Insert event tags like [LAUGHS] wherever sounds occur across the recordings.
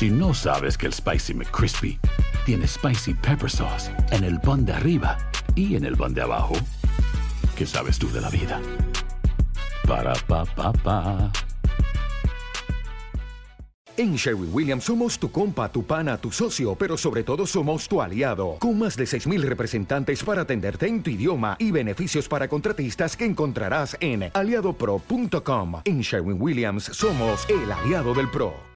Si no sabes que el Spicy McCrispy tiene Spicy Pepper Sauce en el pan de arriba y en el pan de abajo, ¿qué sabes tú de la vida? Para, pa, pa, pa. En Sherwin Williams somos tu compa, tu pana, tu socio, pero sobre todo somos tu aliado, con más de 6.000 representantes para atenderte en tu idioma y beneficios para contratistas que encontrarás en aliadopro.com. En Sherwin Williams somos el aliado del PRO.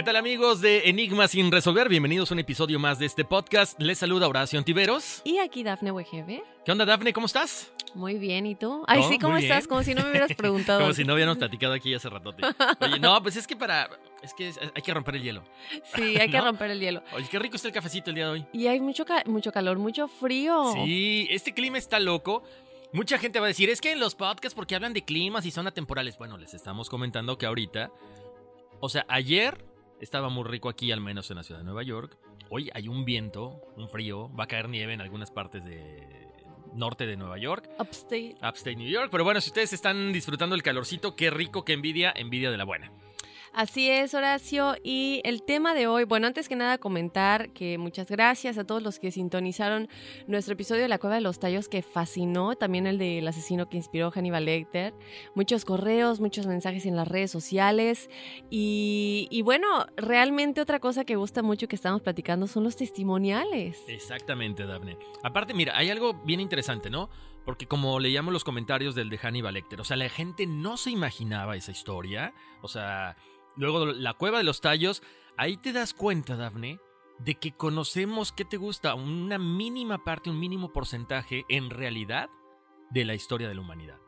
¿Qué tal amigos de Enigma sin resolver? Bienvenidos a un episodio más de este podcast. Les saluda Horacio Antiveros. Y aquí Dafne Wegebe. ¿Qué onda Dafne? ¿Cómo estás? Muy bien, ¿y tú? Ay, No, sí, ¿cómo estás? bien. Como si no me hubieras [LAUGHS] preguntado. Como si no hubiéramos platicado aquí hace ratote. Oye, no, pues es que para... Es que hay que romper el hielo. [LAUGHS] Sí, hay que [LAUGHS] romper el hielo. Oye, qué rico está el cafecito el día de hoy. Y hay mucho, ca- mucho calor, mucho frío. Sí, este clima está loco. Mucha gente va a decir, es que en los podcasts porque hablan de climas y son atemporales. Bueno, les estamos comentando que ahorita... O sea, ayer estaba muy rico aquí, al menos en la ciudad de Nueva York. Hoy hay un viento, un frío, va a caer nieve en algunas partes de norte de Nueva York. Upstate. Upstate New York. Pero bueno, si ustedes están disfrutando el calorcito, qué rico, qué envidia, envidia de la buena. Así es, Horacio. Y el tema de hoy, bueno, antes que nada comentar que muchas gracias a todos los que sintonizaron nuestro episodio de La Cueva de los Tallos que fascinó, también el del asesino que inspiró Hannibal Lecter. Muchos correos, muchos mensajes en las redes sociales. Y, y bueno, realmente otra cosa que gusta mucho que estamos platicando son los testimoniales. Exactamente, Daphne. Aparte, mira, hay algo bien interesante, ¿no? Porque como leíamos los comentarios del de Hannibal Lecter, o sea, la gente no se imaginaba esa historia. O sea, luego la cueva de los tallos, ahí te das cuenta, Daphne, de que conocemos, ¿qué te gusta? Una mínima parte, un mínimo porcentaje, en realidad, de la historia de la humanidad.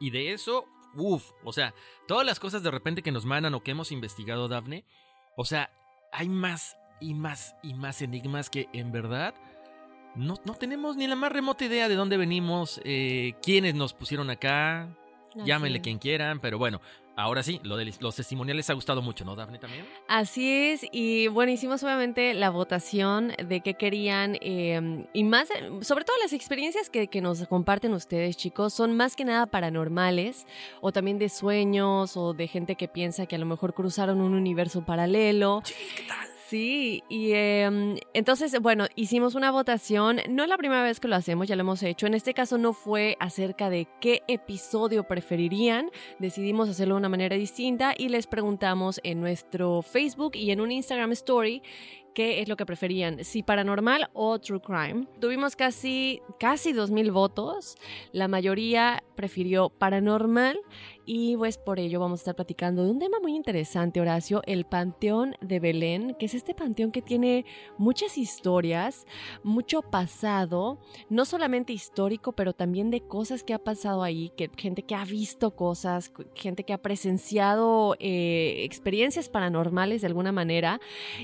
Y de eso, uff, o sea, todas las cosas de repente que nos mandan o que hemos investigado, Daphne, o sea, hay más y más y más enigmas que en verdad no, no tenemos ni la más remota idea de dónde venimos, eh, quiénes nos pusieron acá, llámenle quien quieran, pero bueno, ahora sí, lo de los testimoniales ha gustado mucho, ¿no, Daphne, también? Así es, y bueno, hicimos obviamente la votación de qué querían eh, y más, eh, sobre todo las experiencias que, que nos comparten ustedes, chicos, son más que nada paranormales o también de sueños o de gente que piensa que a lo mejor cruzaron un universo paralelo. Sí, y em, entonces, bueno, hicimos una votación. No es la primera vez que lo hacemos, ya lo hemos hecho. En este caso no fue acerca de qué episodio preferirían. Decidimos hacerlo de una manera distinta y les preguntamos en nuestro Facebook y en un Instagram Story qué es lo que preferían, si paranormal o true crime. Tuvimos casi, casi 2.000 votos. La mayoría prefirió paranormal y pues por ello vamos a estar platicando de un tema muy interesante, Horacio, el Panteón de Belén, que es este panteón que tiene muchas historias, mucho pasado, no solamente histórico, pero también de cosas que ha pasado ahí, que gente que ha visto cosas, gente que ha presenciado eh, experiencias paranormales de alguna manera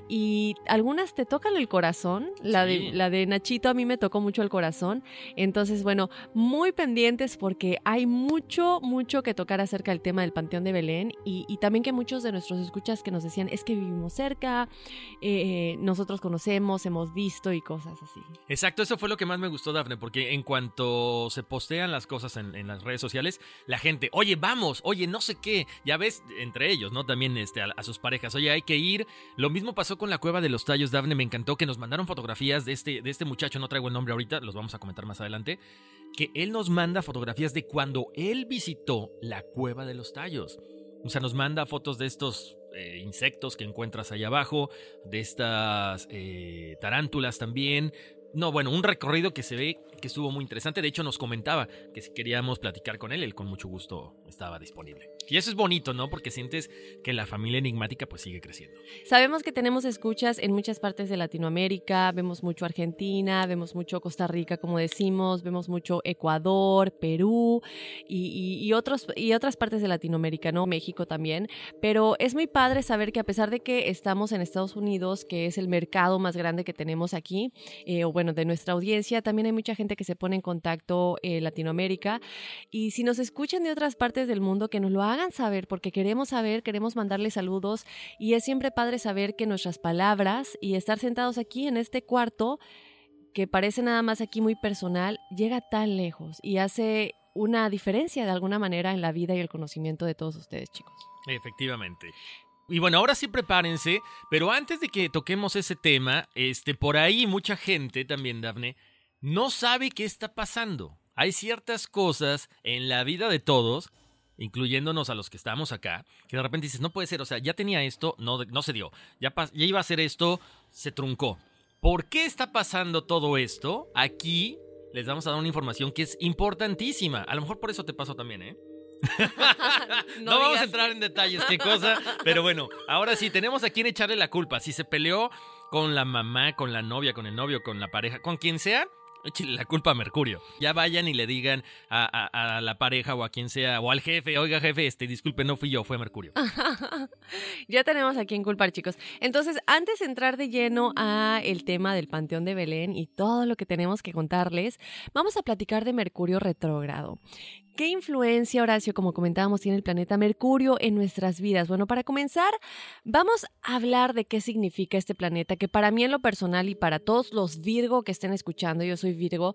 y algunas te tocan el corazón, la, Sí. de, la de Nachito a mí me tocó mucho el corazón, entonces bueno, muy pendientes porque hay mucho, mucho que tocar acerca del tema del Panteón de Belén y, y también que muchos de nuestros escuchas que nos decían es que vivimos cerca, eh, nosotros conocemos, hemos visto y cosas así. Exacto, eso fue lo que más me gustó, Dafne, porque en cuanto se postean las cosas en, en las redes sociales, la gente, oye, vamos, oye, no sé qué, ya ves, entre ellos, ¿no? También este, a, a sus parejas, oye, hay que ir. Lo mismo pasó con la Cueva de los Tallos, Dafne, me encantó que nos mandaron fotografías de este, de este muchacho, no traigo el nombre ahorita, los vamos a comentar más adelante, que él nos manda fotografías de cuando él visitó la cueva de los Tallos. O sea, nos manda fotos de estos eh, insectos que encuentras ahí abajo, de estas eh, tarántulas también. No, bueno, un recorrido que se ve que estuvo muy interesante. De hecho, nos comentaba que si queríamos platicar con él, él con mucho gusto estaba disponible. Y eso es bonito, ¿no? Porque sientes que la familia enigmática pues sigue creciendo. Sabemos que tenemos escuchas en muchas partes de Latinoamérica, vemos mucho Argentina, vemos mucho Costa Rica, como decimos, vemos mucho Ecuador, Perú y, otros, y otras partes de Latinoamérica, ¿no? México también. Pero es muy padre saber que a pesar de que estamos en Estados Unidos, que es el mercado más grande que tenemos aquí, eh, o bueno, de nuestra audiencia, también hay mucha gente que se pone en contacto en Latinoamérica. Y si nos escuchan de otras partes del mundo, que nos lo hagan saber, porque queremos saber, queremos mandarles saludos. Y es siempre padre saber que nuestras palabras y estar sentados aquí en este cuarto, que parece nada más aquí muy personal, llega tan lejos y hace una diferencia de alguna manera en la vida y el conocimiento de todos ustedes, chicos. Efectivamente. Y bueno, ahora sí prepárense, pero antes de que toquemos ese tema, este, por ahí mucha gente también, Dafne, no sabe qué está pasando. Hay ciertas cosas en la vida de todos, incluyéndonos a los que estamos acá, que de repente dices, no puede ser, o sea, ya tenía esto, no, no se dio, ya, ya iba a hacer esto, se truncó. ¿Por qué está pasando todo esto? Aquí les vamos a dar una información que es importantísima. A lo mejor por eso te pasó también, ¿eh? [LAUGHS] no, no vamos a entrar en detalles, qué cosa, pero bueno, ahora sí, tenemos a quien echarle la culpa. Si se peleó con la mamá, con la novia, con el novio, con la pareja, con quien sea, La culpa a Mercurio. Ya vayan y le digan a, la pareja o a quien sea, o al jefe, oiga jefe, este, disculpe, no fui yo, fue Mercurio. [LAUGHS] ya tenemos a quien culpar, chicos. Entonces, antes de entrar de lleno a el tema del Panteón de Belén y todo lo que tenemos que contarles, vamos a platicar de Mercurio retrógrado. ¿Qué influencia, Horacio, como comentábamos, tiene el planeta Mercurio en nuestras vidas? Bueno, para comenzar, vamos a hablar de qué significa este planeta, que para mí en lo personal y para todos los Virgo que estén escuchando, yo soy Virgo,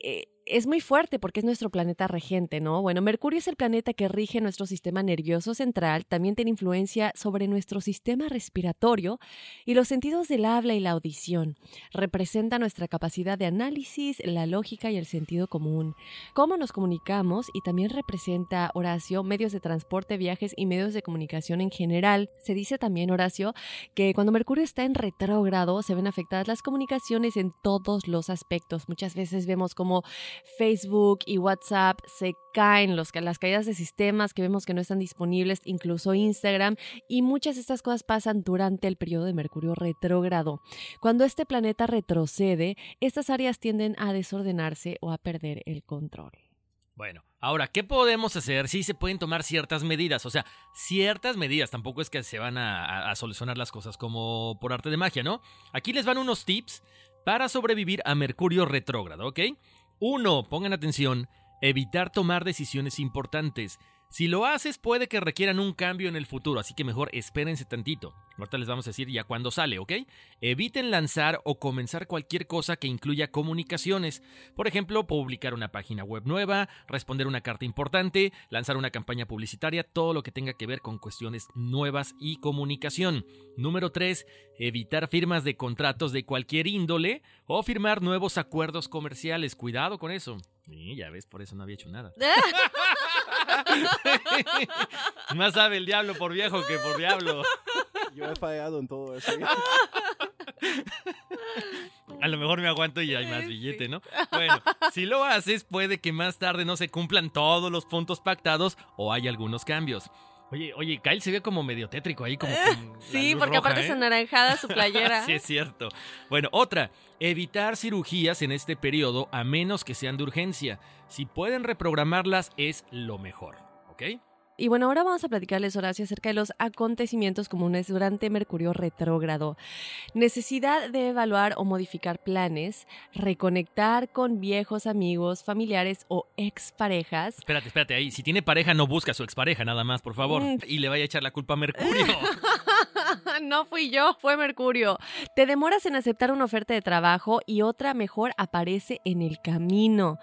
eh, es muy fuerte porque es nuestro planeta regente, ¿no? Bueno, Mercurio es el planeta que rige nuestro sistema nervioso central, también tiene influencia sobre nuestro sistema respiratorio y los sentidos del habla y la audición. Representa nuestra capacidad de análisis, la lógica y el sentido común. Cómo nos comunicamos y también representa, Horacio, medios de transporte, viajes y medios de comunicación en general. Se dice también, Horacio, que cuando Mercurio está en retrógrado se ven afectadas las comunicaciones en todos los aspectos. Muchas veces vemos como Facebook y WhatsApp se caen, las caídas de sistemas que vemos que no están disponibles, incluso Instagram, y muchas de estas cosas pasan durante el periodo de Mercurio retrógrado. Cuando este planeta retrocede, estas áreas tienden a desordenarse o a perder el control. Bueno, ahora, ¿qué podemos hacer? Sí se pueden tomar ciertas medidas, o sea, ciertas medidas, tampoco es que se van a, a solucionar las cosas como por arte de magia, ¿no? Aquí les van unos tips para sobrevivir a Mercurio retrógrado, ¿ok? 1. Pongan atención. Evitar tomar decisiones importantes. Si lo haces puede que requieran un cambio en el futuro, así que mejor espérense tantito. Ahorita les vamos a decir ya cuándo sale, ¿ok? Eviten lanzar o comenzar cualquier cosa que incluya comunicaciones. Por ejemplo, publicar una página web nueva, responder una carta importante, lanzar una campaña publicitaria, todo lo que tenga que ver con cuestiones nuevas y comunicación. Número 3. Evitar firmas de contratos de cualquier índole o firmar nuevos acuerdos comerciales. Cuidado con eso. Sí, ya ves, por eso no había hecho nada. [LAUGHS] [LAUGHS] Más sabe el diablo por viejo que por diablo. Yo he fallado en todo eso. A lo mejor me aguanto y hay más billete, ¿no? Bueno, si lo haces, puede que más tarde no se cumplan todos los puntos pactados o hay algunos cambios. Oye, oye, Kyle se ve como medio tétrico ahí, como. sí, porque aparte es ¿eh? anaranjada su playera. [LAUGHS] sí, es cierto. Bueno, otra, evitar cirugías en este periodo a menos que sean de urgencia. Si pueden reprogramarlas, es lo mejor, ¿ok? Y bueno, ahora vamos a platicarles, Horacio, acerca de los acontecimientos comunes durante Mercurio retrógrado. Necesidad de evaluar o modificar planes, reconectar con viejos amigos, familiares o exparejas. Espérate, espérate ahí. Si tiene pareja, no busca a su expareja, nada más, por favor. Mm. Y le vaya a echar la culpa a Mercurio. [LAUGHS] no fui yo, fue Mercurio. Te demoras en aceptar una oferta de trabajo y otra mejor aparece en el camino.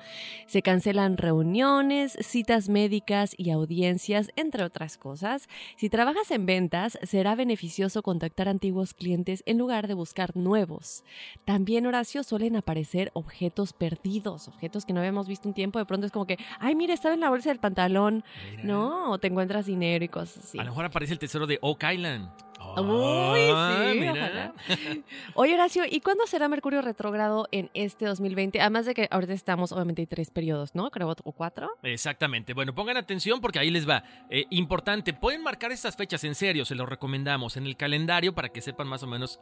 Se cancelan reuniones, citas médicas y audiencias ventas, entre otras cosas. Si trabajas en ventas, será beneficioso contactar antiguos clientes en lugar de buscar nuevos. También, Horacio, suelen aparecer objetos perdidos, objetos que no habíamos visto un tiempo. De pronto es como que, ay, mira, estaba en la bolsa del pantalón, Mira. ¿no? O te encuentras dinero y cosas así. A lo mejor aparece el tesoro de Oak Island. Uy, Ah, sí, mira. ojalá. Oye, Horacio, ¿y cuándo será Mercurio retrógrado en este 2020? Además de que ahorita estamos, obviamente, hay tres periodos, ¿no? Creo, o cuatro. Exactamente. Bueno, pongan atención porque ahí les va. Eh, importante, pueden marcar estas fechas en serio, se los recomendamos en el calendario para que sepan más o menos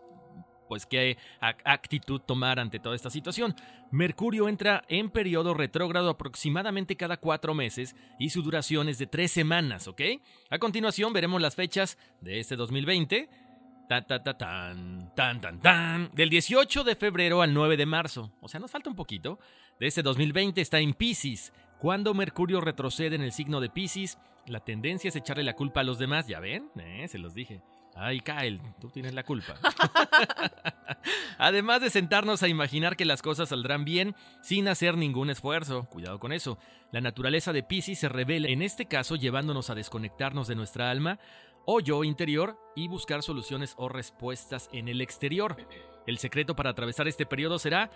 pues qué ac- actitud tomar ante toda esta situación. Mercurio entra en periodo retrógrado aproximadamente cada cuatro meses y su duración es de tres semanas, ¿ok? A continuación veremos las fechas de este 2020. Ta, ta, ta, tan, tan, tan, tan. Del 18 de febrero al 9 de marzo. O sea, nos falta un poquito. De este 2020 está en Pisces. Cuando Mercurio retrocede en el signo de Pisces, la tendencia es echarle la culpa a los demás. ¿Ya ven? Eh, se los dije. Ay, Kyle, tú tienes la culpa. [LAUGHS] Además de sentarnos a imaginar que las cosas saldrán bien sin hacer ningún esfuerzo. Cuidado con eso. La naturaleza de Pisces se revela, en este caso, llevándonos a desconectarnos de nuestra alma o yo interior y buscar soluciones o respuestas en el exterior. El secreto para atravesar este periodo será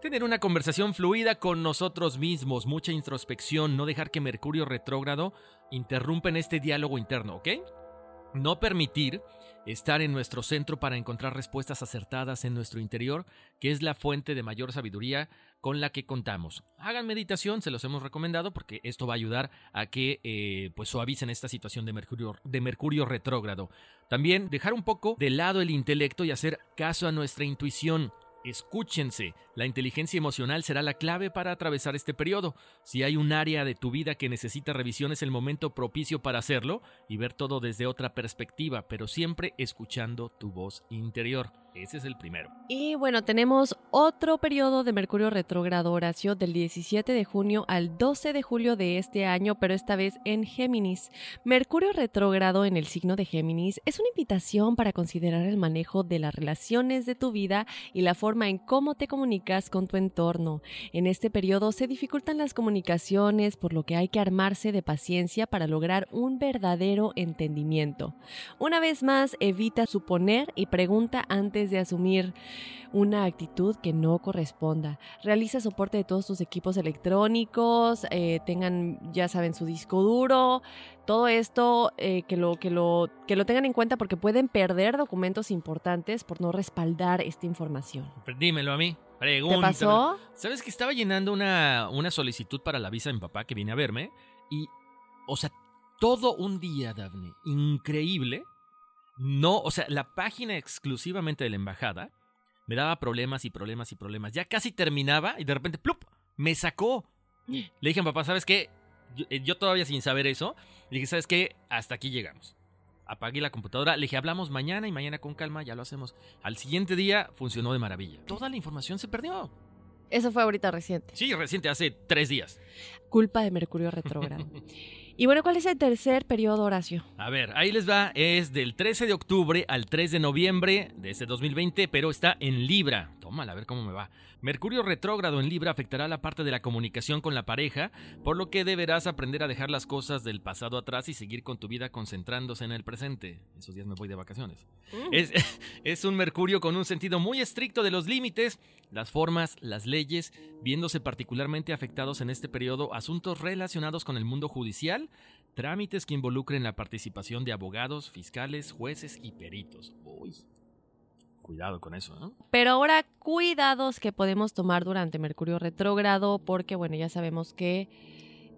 tener una conversación fluida con nosotros mismos, mucha introspección, no dejar que Mercurio retrógrado interrumpa en este diálogo interno, ¿ok? No permitir estar en nuestro centro para encontrar respuestas acertadas en nuestro interior, que es la fuente de mayor sabiduría con la que contamos. Hagan meditación, se los hemos recomendado porque esto va a ayudar a que eh, pues suavicen esta situación de Mercurio, de Mercurio retrógrado. También dejar un poco de lado el intelecto y hacer caso a nuestra intuición. Escúchense, la inteligencia emocional será la clave para atravesar este periodo. Si hay un área de tu vida que necesita revisión es el momento propicio para hacerlo y ver todo desde otra perspectiva, pero siempre escuchando tu voz interior. Ese es el primero. Y bueno, tenemos otro periodo de Mercurio retrógrado, Horacio, del 17 de junio al 12 de julio de este año, pero esta vez en Géminis. Mercurio retrógrado en el signo de Géminis es una invitación para considerar el manejo de las relaciones de tu vida y la forma en cómo te comunicas con tu entorno. En este periodo se dificultan las comunicaciones, por lo que hay que armarse de paciencia para lograr un verdadero entendimiento. Una vez más, evita suponer y pregunta antes de asumir una actitud que no corresponda. Realiza soporte de todos tus equipos electrónicos, eh, tengan, ya saben, su disco duro, todo esto eh, que, lo, que, lo, que lo tengan en cuenta porque pueden perder documentos importantes por no respaldar esta información. Dímelo a mí. ¿Te Pregúntame. pasó? ¿Sabes que estaba llenando una, una solicitud para la visa de mi papá que viene a verme? Y, o sea, todo un día, Daphne, increíble. No, o sea, la página exclusivamente de la embajada me daba problemas y problemas y problemas. Ya casi terminaba y de repente, ¡plup! Me sacó. Le dije a mi papá, ¿sabes qué? Yo, eh, yo todavía sin saber eso, le dije, ¿sabes qué? Hasta aquí llegamos. Apagué la computadora, le dije, hablamos mañana y mañana con calma, ya lo hacemos. Al siguiente día funcionó de maravilla. Toda la información se perdió. Eso fue ahorita reciente. Sí, reciente, hace tres días. Culpa de Mercurio retrógrado. [LAUGHS] y bueno, ¿cuál es el tercer periodo, Horacio? A ver, ahí les va. Es del 13 de octubre al 3 de noviembre de este 2020, pero está en Libra. Tómala, a ver cómo me va. Mercurio retrógrado en Libra afectará la parte de la comunicación con la pareja, por lo que deberás aprender a dejar las cosas del pasado atrás y seguir con tu vida concentrándose en el presente. Esos días me voy de vacaciones. Es, [LAUGHS] es un Mercurio con un sentido muy estricto de los límites, las formas, las leyes, viéndose particularmente afectados en este periodo asuntos relacionados con el mundo judicial, trámites que involucren la participación de abogados, fiscales, jueces y peritos. Uy, cuidado con eso, ¿no? Pero ahora, cuidados que podemos tomar durante Mercurio retrógrado, porque bueno, ya sabemos que,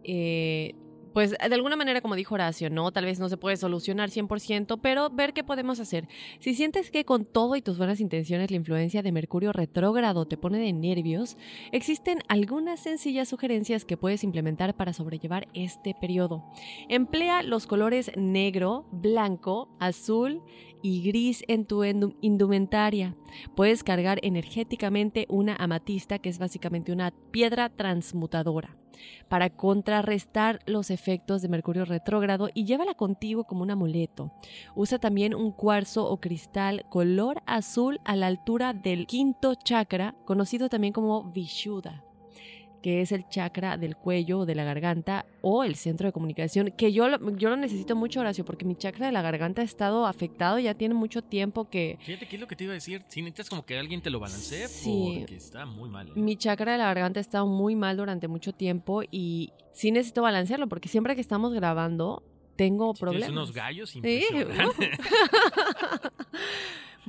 eh, pues de alguna manera, como dijo Horacio, ¿no? Tal vez no se puede solucionar 100%, pero ver qué podemos hacer. Si sientes que con todo y tus buenas intenciones la influencia de Mercurio retrógrado te pone de nervios, existen algunas sencillas sugerencias que puedes implementar para sobrellevar este periodo. Emplea los colores negro, blanco, azul y gris en tu indumentaria. Puedes cargar energéticamente una amatista, que es básicamente una piedra transmutadora, para contrarrestar los efectos de Mercurio retrógrado y llévala contigo como un amuleto. Usa también un cuarzo o cristal color azul a la altura del quinto chakra, conocido también como Vishuddha. Que es el chakra del cuello o de la garganta o el centro de comunicación, que yo lo, yo lo necesito mucho, Horacio, porque mi chakra de la garganta ha estado afectado, ya tiene mucho tiempo que... Fíjate, ¿qué es lo que te iba a decir? Si necesitas como que alguien te lo balancee, Sí. porque está muy mal. ¿eh? Mi chakra de la garganta ha estado muy mal durante mucho tiempo y sí necesito balancearlo, porque siempre que estamos grabando tengo Sí, problemas. Unos gallos Sí, [LAUGHS] impresionantes.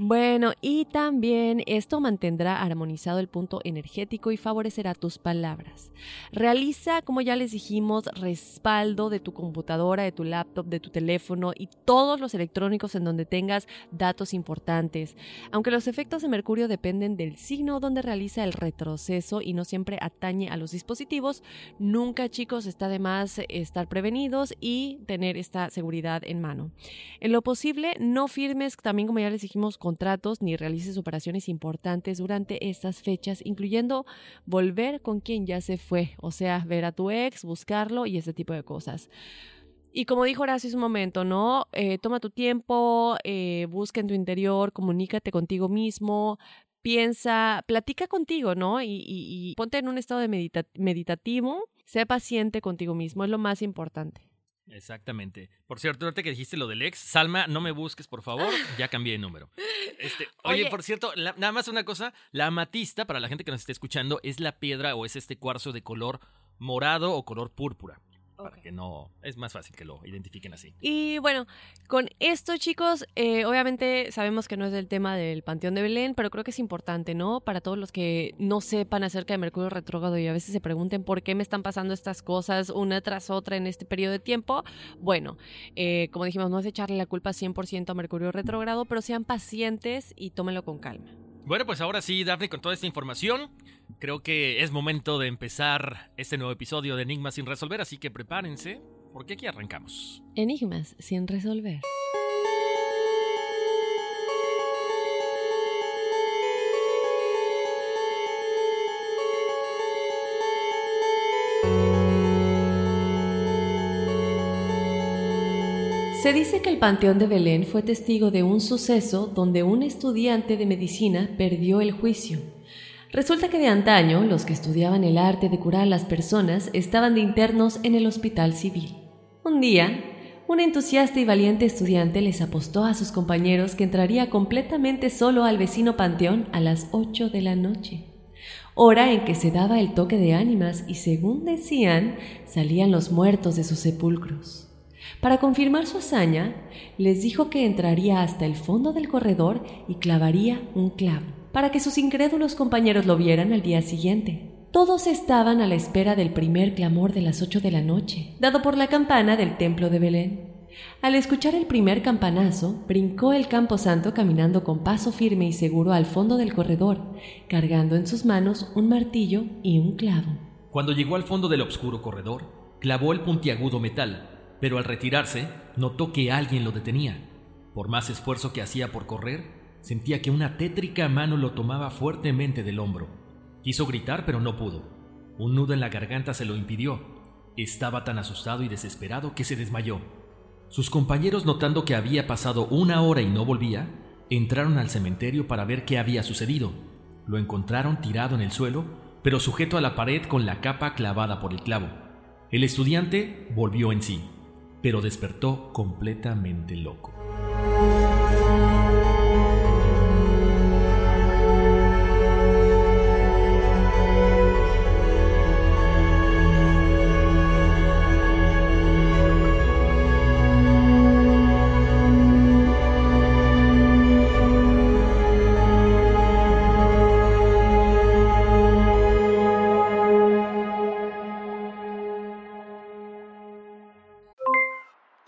Bueno, y también esto mantendrá armonizado el punto energético y favorecerá tus palabras. Realiza, como ya les dijimos, respaldo de tu computadora, de tu laptop, de tu teléfono y todos los electrónicos en donde tengas datos importantes. Aunque los efectos de Mercurio dependen del signo donde realiza el retroceso y no siempre atañe a los dispositivos, nunca chicos está de más estar prevenidos y tener esta seguridad en mano. En lo posible, no firmes, también como ya les dijimos, contratos ni realices operaciones importantes durante estas fechas, incluyendo volver con quien ya se fue, o sea, ver a tu ex, buscarlo y ese tipo de cosas. Y como dijo Horacio hace un momento, ¿no? Eh, toma tu tiempo, eh, busca en tu interior, comunícate contigo mismo, piensa, platica contigo, ¿no? Y, ponte en un estado de medita- meditativo, sé paciente contigo mismo, es lo más importante. Exactamente. Por cierto, ahorita que dijiste lo del ex, Salma, no me busques, por favor. Ya cambié de número. Este, oye, Oye. por cierto, la- nada más una cosa. La amatista, para la gente que nos esté escuchando, es la piedra o es este cuarzo de color morado o color púrpura. Para que no. Es más fácil que lo identifiquen así. Y bueno, con esto chicos, eh, obviamente sabemos que no es el tema del Panteón de Belén, pero creo que es importante, ¿no? Para todos los que no sepan acerca de Mercurio retrógrado y a veces se pregunten por qué me están pasando estas cosas una tras otra en este periodo de tiempo. Bueno, eh, como dijimos, no es echarle la culpa 100% a Mercurio retrógrado, pero sean pacientes y tómenlo con calma. Bueno, pues ahora sí, Daphne, con toda esta información, creo que es momento de empezar este nuevo episodio de Enigmas sin resolver, así que prepárense, porque aquí arrancamos. Enigmas sin resolver. Se dice que el Panteón de Belén fue testigo de un suceso donde un estudiante de medicina perdió el juicio. Resulta que de antaño los que estudiaban el arte de curar a las personas estaban de internos en el hospital civil. Un día, un entusiasta y valiente estudiante les apostó a sus compañeros que entraría completamente solo al vecino panteón a las 8 de la noche, hora en que se daba el toque de ánimas y según decían, salían los muertos de sus sepulcros. Para confirmar su hazaña, les dijo que entraría hasta el fondo del corredor y clavaría un clavo, para que sus incrédulos compañeros lo vieran al día siguiente. Todos estaban a la espera del primer clamor de las ocho de la noche, dado por la campana del templo de Belén. Al escuchar el primer campanazo, brincó el camposanto caminando con paso firme y seguro al fondo del corredor, cargando en sus manos un martillo y un clavo. Cuando llegó al fondo del oscuro corredor, clavó el puntiagudo metal, pero al retirarse notó que alguien lo detenía. Por más esfuerzo que hacía por correr, sentía que una tétrica mano lo tomaba fuertemente del hombro. Quiso gritar, pero no pudo. Un nudo en la garganta se lo impidió. Estaba tan asustado y desesperado que se desmayó. Sus compañeros, notando que había pasado una hora y no volvía, entraron al cementerio para ver qué había sucedido. Lo encontraron tirado en el suelo, pero sujeto a la pared con la capa clavada por el clavo. El estudiante volvió en sí, pero despertó completamente loco.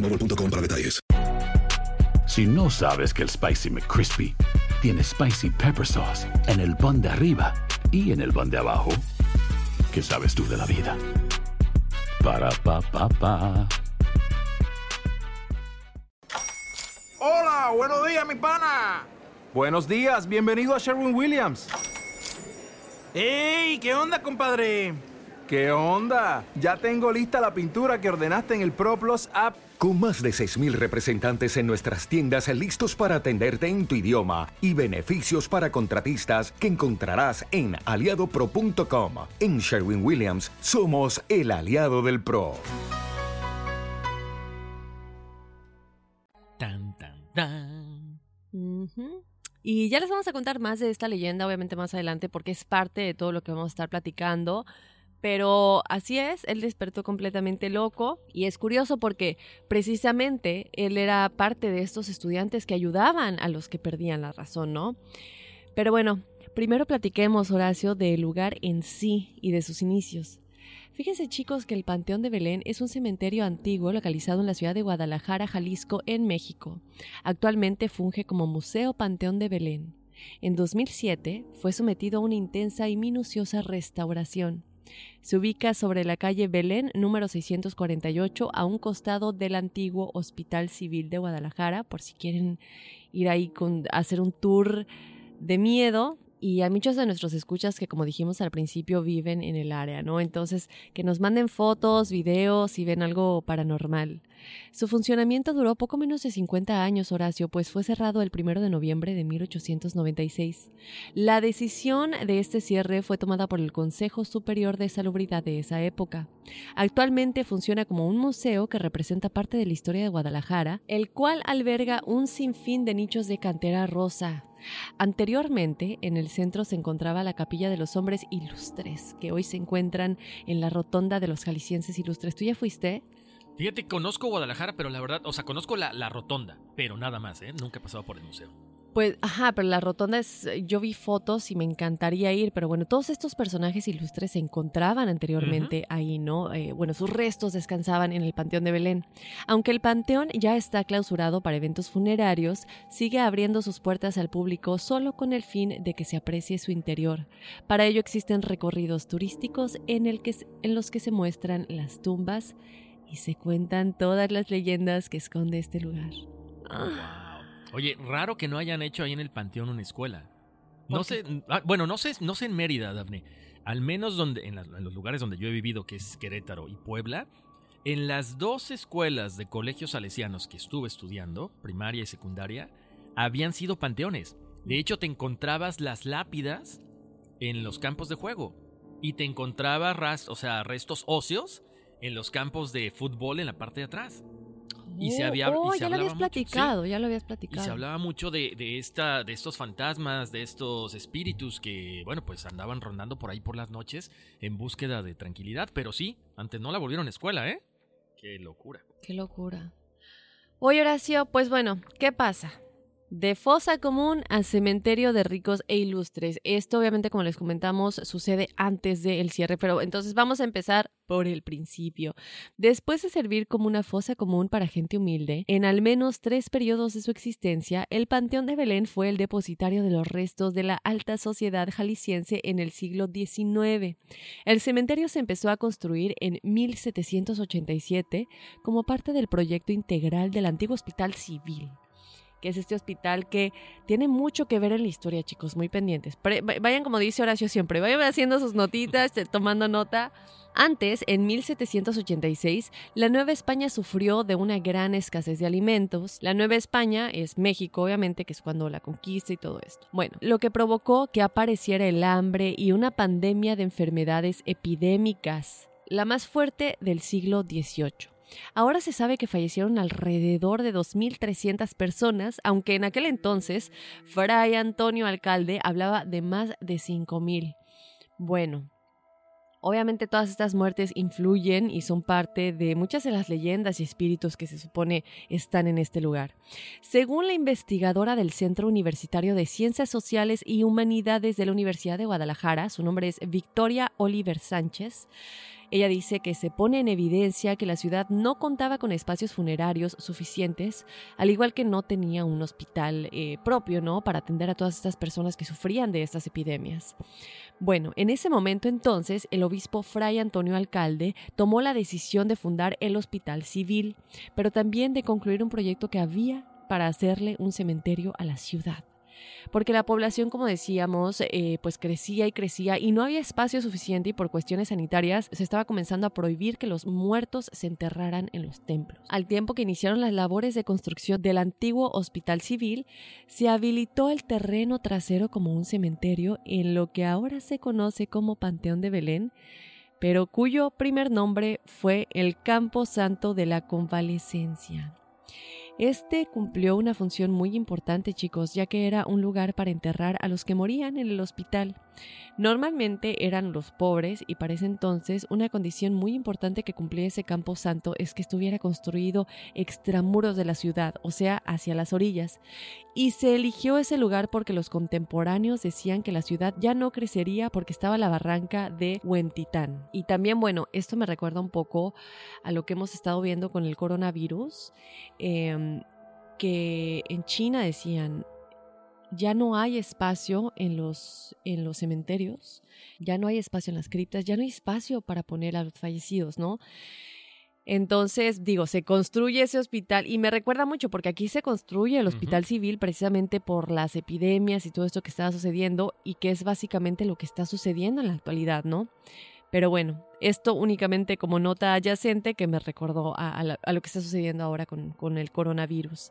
boostmobile.com para detalles. Si no sabes que el Spicy McCrispy tiene Spicy Pepper Sauce en el pan de arriba y en el pan de abajo, ¿qué sabes tú de la vida? Para, pa, pa, pa. Hola, buenos días, mi pana. Buenos días, bienvenido a Sherwin Williams. ¡Ey! ¿Qué onda, compadre? ¿Qué onda? Ya tengo lista la pintura que ordenaste en el ProPlus app. Con más de 6.000 representantes en nuestras tiendas listos para atenderte en tu idioma y beneficios para contratistas que encontrarás en aliadopro.com. En Sherwin Williams somos el aliado del PRO. Tan, tan, tan. Y ya les vamos a contar más de esta leyenda, obviamente más adelante, porque es parte de todo lo que vamos a estar platicando. Pero así es, él despertó completamente loco y es curioso porque precisamente él era parte de estos estudiantes que ayudaban a los que perdían la razón, ¿no? Pero bueno, primero platiquemos, Horacio, del lugar en sí y de sus inicios. Fíjense chicos que el Panteón de Belén es un cementerio antiguo localizado en la ciudad de Guadalajara, Jalisco, en México. Actualmente funge como Museo Panteón de Belén. En 2007 fue sometido a una intensa y minuciosa restauración. Se ubica sobre la calle Belén, número 648, a un costado del antiguo Hospital Civil de Guadalajara, por si quieren ir ahí con hacer un tour de miedo. Y hay muchos de nuestros escuchas que, como dijimos al principio, viven en el área, ¿no? Entonces, que nos manden fotos, videos si ven algo paranormal. Su funcionamiento duró poco menos de 50 años, Horacio, pues fue cerrado el 1 de noviembre de 1896. La decisión de este cierre fue tomada por el Consejo Superior de Salubridad de esa época. Actualmente funciona como un museo que representa parte de la historia de Guadalajara, el cual alberga un sinfín de nichos de cantera rosa, Anteriormente, en el centro se encontraba la Capilla de los Hombres Ilustres, que hoy se encuentran en la Rotonda de los Jaliscienses Ilustres. ¿Tú ya fuiste? Fíjate, conozco Guadalajara, pero la verdad, o sea, conozco la, la rotonda, pero nada más, ¿eh? Nunca he pasado por el museo. Pues, ajá, pero la rotonda es, yo vi fotos y me encantaría ir, pero bueno, todos estos personajes ilustres se encontraban anteriormente ahí, ¿no? Eh, bueno, sus restos descansaban en el Panteón de Belén. Aunque el Panteón ya está clausurado para eventos funerarios, sigue abriendo sus puertas al público solo con el fin de que se aprecie su interior. Para ello existen recorridos turísticos en, el que, en los que se muestran las tumbas y se cuentan todas las leyendas que esconde este lugar. Ah. Oye, raro que no hayan hecho ahí en el panteón una escuela. No sé, ah, bueno, no sé, no sé en Mérida, Dafne. Al menos donde, en, la- en los lugares donde yo he vivido, que es Querétaro y Puebla, en las dos escuelas de colegios salesianos que estuve estudiando, primaria y secundaria, habían sido panteones. De hecho, te encontrabas las lápidas en los campos de juego. Y te encontrabas o sea, restos óseos en los campos de fútbol en la parte de atrás. Y se había Oh, y se ya lo habías hablaba mucho, sí. platicado, ya lo habías Y platicado. se hablaba mucho de, de esta, de estos fantasmas, de estos espíritus que, bueno, pues andaban rondando por ahí por las noches en búsqueda de tranquilidad. Pero sí, antes no la volvieron escuela, ¿eh? Qué locura. Qué locura. Oye, Horacio, pues bueno, ¿qué pasa? De fosa común a cementerio de ricos e ilustres. Esto, obviamente, como les comentamos, sucede antes del cierre, pero entonces vamos a empezar por el principio. Después de servir como una fosa común para gente humilde, en al menos tres periodos de su existencia, el Panteón de Belén fue el depositario de los restos de la alta sociedad jalisciense en el siglo XIX. El cementerio se empezó a construir en 1787 como parte del proyecto integral del antiguo Hospital Civil que es este hospital que tiene mucho que ver en la historia, chicos, muy pendientes. Vayan, como dice Horacio siempre, vayan haciendo sus notitas, tomando nota. Antes, en 1786, la Nueva España sufrió de una gran escasez de alimentos. La Nueva España es México, obviamente, que es cuando la conquista y todo esto. Bueno, lo que provocó que apareciera el hambre y una pandemia de enfermedades epidémicas, la más fuerte del siglo XVIII. Ahora se sabe que fallecieron alrededor de 2.300 personas, aunque en aquel entonces Fray Antonio Alcalde hablaba de más de 5.000. Bueno, Obviamente todas estas muertes influyen y son parte de muchas de las leyendas y espíritus que se supone están en este lugar. Según la investigadora del Centro Universitario de Ciencias Sociales y Humanidades de la Universidad de Guadalajara, su nombre es Victoria Oliver Sánchez, ella dice que se pone en evidencia que la ciudad no contaba con espacios funerarios suficientes, al igual que no tenía un hospital eh, propio, ¿no? Para atender a todas estas personas que sufrían de estas epidemias. Bueno, en ese momento entonces el obispo Fray Antonio Alcalde tomó la decisión de fundar el Hospital Civil, pero también de concluir un proyecto que había para hacerle un cementerio a la ciudad porque la población, como decíamos, eh, pues crecía y crecía y no había espacio suficiente y por cuestiones sanitarias se estaba comenzando a prohibir que los muertos se enterraran en los templos. Al tiempo que iniciaron las labores de construcción del antiguo hospital civil, se habilitó el terreno trasero como un cementerio en lo que ahora se conoce como Panteón de Belén, pero cuyo primer nombre fue el Campo Santo de la Convalecencia. Este cumplió una función muy importante, chicos, ya que era un lugar para enterrar a los que morían en el hospital. Normalmente eran los pobres y para ese entonces una condición muy importante que cumplía ese campo santo es que estuviera construido extramuros de la ciudad, o sea, hacia las orillas. Y se eligió ese lugar porque los contemporáneos decían que la ciudad ya no crecería porque estaba la barranca de Huentitán. Y también, bueno, esto me recuerda un poco a lo que hemos estado viendo con el coronavirus. Em, que en China decían, ya no hay espacio en los, en los cementerios, ya no hay espacio en las criptas, ya no hay espacio para poner a los fallecidos, ¿no? Entonces, digo, se construye ese hospital y me recuerda mucho porque aquí se construye el hospital civil precisamente por las epidemias y todo esto que estaba sucediendo y que es básicamente lo que está sucediendo en la actualidad, ¿no? Pero bueno, esto únicamente como nota adyacente que me recordó a, lo que está sucediendo ahora con, con el coronavirus.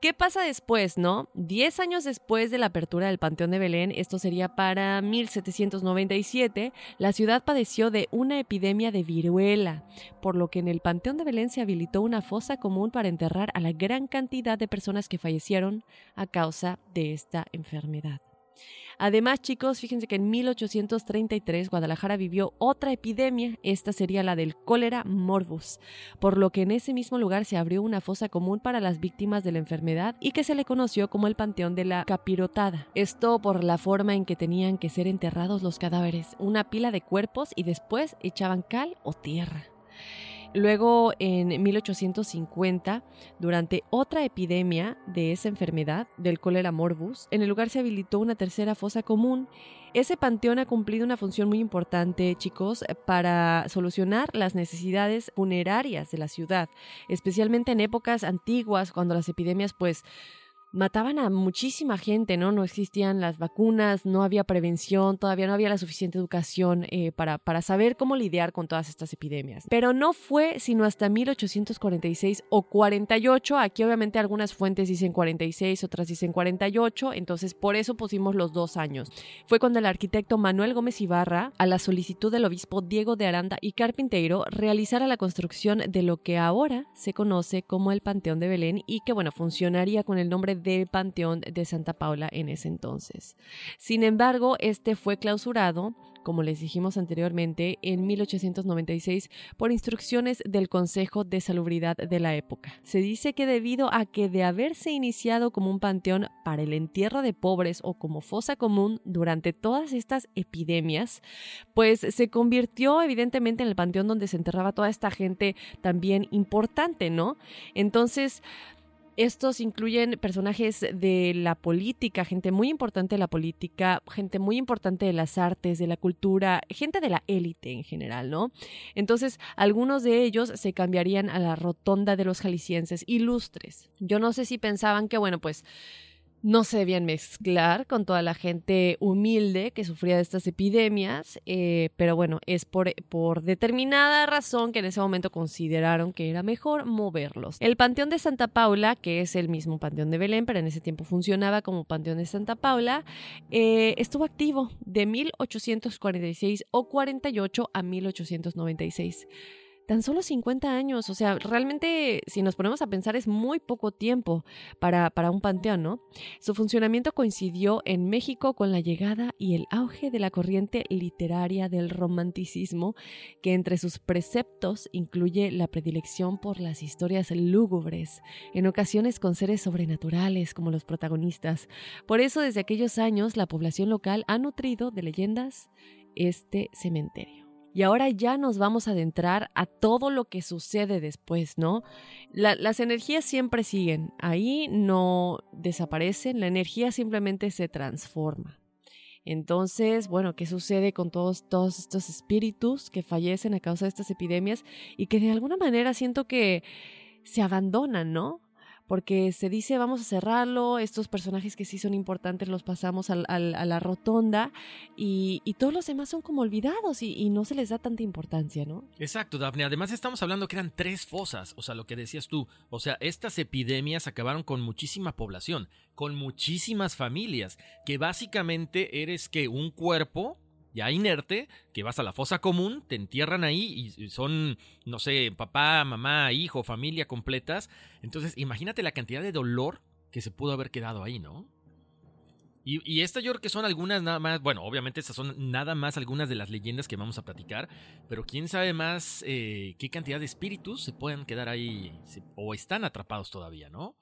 ¿Qué pasa después, no? Diez años después de la apertura del Panteón de Belén, esto sería para 1797, la ciudad padeció de una epidemia de viruela, por lo que en el Panteón de Belén se habilitó una fosa común para enterrar a la gran cantidad de personas que fallecieron a causa de esta enfermedad. Además, chicos, fíjense que en 1833 Guadalajara vivió otra epidemia, esta sería la del cólera morbus, por lo que en ese mismo lugar se abrió una fosa común para las víctimas de la enfermedad y que se le conoció como el Panteón de la Capirotada. Esto por la forma en que tenían que ser enterrados los cadáveres, una pila de cuerpos y después echaban cal o tierra. Luego, en 1850, durante otra epidemia de esa enfermedad, del cólera morbus, en el lugar se habilitó una tercera fosa común. Ese panteón ha cumplido una función muy importante, chicos, para solucionar las necesidades funerarias de la ciudad, especialmente en épocas antiguas, cuando las epidemias, pues, mataban a muchísima gente, ¿no? No existían las vacunas, no había prevención, todavía no había la suficiente educación eh, para, para saber cómo lidiar con todas estas epidemias. Pero no fue sino hasta 1846 o 48, aquí obviamente algunas fuentes dicen 46, otras dicen 48, entonces por eso pusimos los dos años. Fue cuando el arquitecto Manuel Gómez Ibarra, a la solicitud del obispo Diego de Aranda y Carpinteiro, realizara la construcción de lo que ahora se conoce como el Panteón de Belén y que, bueno, funcionaría con el nombre del Panteón de Santa Paula en ese entonces. Sin embargo, este fue clausurado, como les dijimos anteriormente, en 1896 por instrucciones del Consejo de Salubridad de la época. Se dice que debido a que de haberse iniciado como un panteón para el entierro de pobres o como fosa común durante todas estas epidemias, pues se convirtió evidentemente en el panteón donde se enterraba toda esta gente también importante, ¿no? Entonces, estos incluyen personajes de la política, gente muy importante de la política, gente muy importante de las artes, de la cultura, gente de la élite en general, ¿no? Entonces, algunos de ellos se cambiarían a la rotonda de los jaliscienses ilustres. Yo no sé si pensaban que, bueno, pues no se debían mezclar con toda la gente humilde que sufría de estas epidemias, eh, pero bueno, es por, por determinada razón que en ese momento consideraron que era mejor moverlos. El Panteón de Santa Paula, que es el mismo Panteón de Belén, pero en ese tiempo funcionaba como Panteón de Santa Paula, eh, estuvo activo de 1846 o 48 a 1896. Tan solo 50 años. O sea, realmente, si nos ponemos a pensar, es muy poco tiempo para, para un panteón, ¿no? Su funcionamiento coincidió en México con la llegada y el auge de la corriente literaria del romanticismo, que entre sus preceptos incluye la predilección por las historias lúgubres, en ocasiones con seres sobrenaturales como los protagonistas. Por eso, desde aquellos años, la población local ha nutrido de leyendas este cementerio. Y ahora ya nos vamos a adentrar a todo lo que sucede después, ¿no? las energías siempre siguen, ahí no desaparecen, la energía simplemente se transforma. Entonces, bueno, ¿qué sucede con todos, todos estos espíritus que fallecen a causa de estas epidemias y que de alguna manera siento que se abandonan, ¿no? Porque se dice vamos a cerrarlo, estos personajes que sí son importantes los pasamos a la rotonda y, todos los demás son como olvidados y, no se les da tanta importancia, ¿no? Exacto, Daphne. Además estamos hablando que eran tres fosas, o sea, lo que decías tú, o sea, estas epidemias acabaron con muchísima población, con muchísimas familias, que básicamente eres que un cuerpo ya inerte, que vas a la fosa común, te entierran ahí y son, no sé, papá, mamá, hijo, familia completas. Entonces, imagínate la cantidad de dolor que se pudo haber quedado ahí, ¿no? Y, y estas yo creo que son algunas nada más, bueno, obviamente estas son nada más algunas de las leyendas que vamos a platicar, pero quién sabe más eh, qué cantidad de espíritus se pueden quedar ahí o están atrapados todavía, ¿no?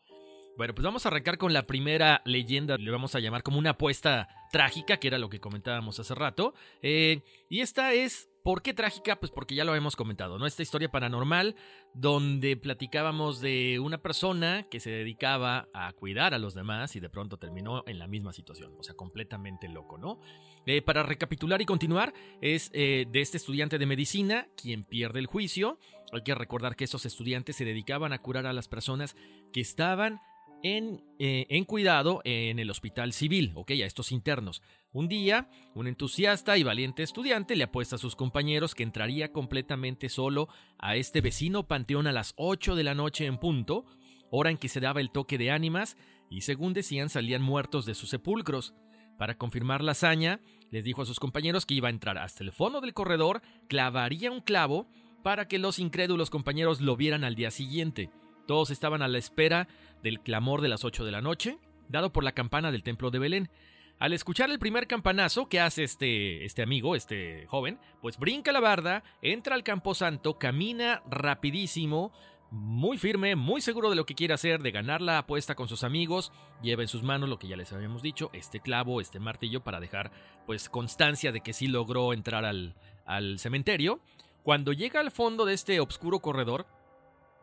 Bueno, pues vamos a arrancar con la primera leyenda, le vamos a llamar como una apuesta trágica, que era lo que comentábamos hace rato. Eh, y esta es, ¿por qué trágica? Pues porque ya lo hemos comentado, ¿no? Esta historia paranormal donde platicábamos de una persona que se dedicaba a cuidar a los demás y de pronto terminó en la misma situación, o sea, completamente loco, ¿no? Eh, para recapitular y continuar, es eh, de este estudiante de medicina quien pierde el juicio. Hay que recordar que esos estudiantes se dedicaban a curar a las personas que estaban en, eh, en, cuidado en el hospital civil, ok, a estos internos. Un día, un entusiasta y valiente estudiante le apuesta a sus compañeros que entraría completamente solo a este vecino panteón a las 8 de la noche en punto, hora en que se daba el toque de ánimas, y según decían salían muertos de sus sepulcros. Para confirmar la hazaña, les dijo a sus compañeros que iba a entrar hasta el fondo del corredor, clavaría un clavo para que los incrédulos compañeros lo vieran al día siguiente. Todos estaban a la espera del clamor de las 8 de la noche, dado por la campana del templo de Belén. Al escuchar el primer campanazo que hace este, este amigo, este joven, pues brinca la barda, entra al camposanto, camina rapidísimo, muy firme, muy seguro de lo que quiere hacer, de ganar la apuesta con sus amigos, lleva en sus manos lo que ya les habíamos dicho, este clavo, este martillo para dejar pues constancia de que sí logró entrar al, al cementerio. Cuando llega al fondo de este oscuro corredor,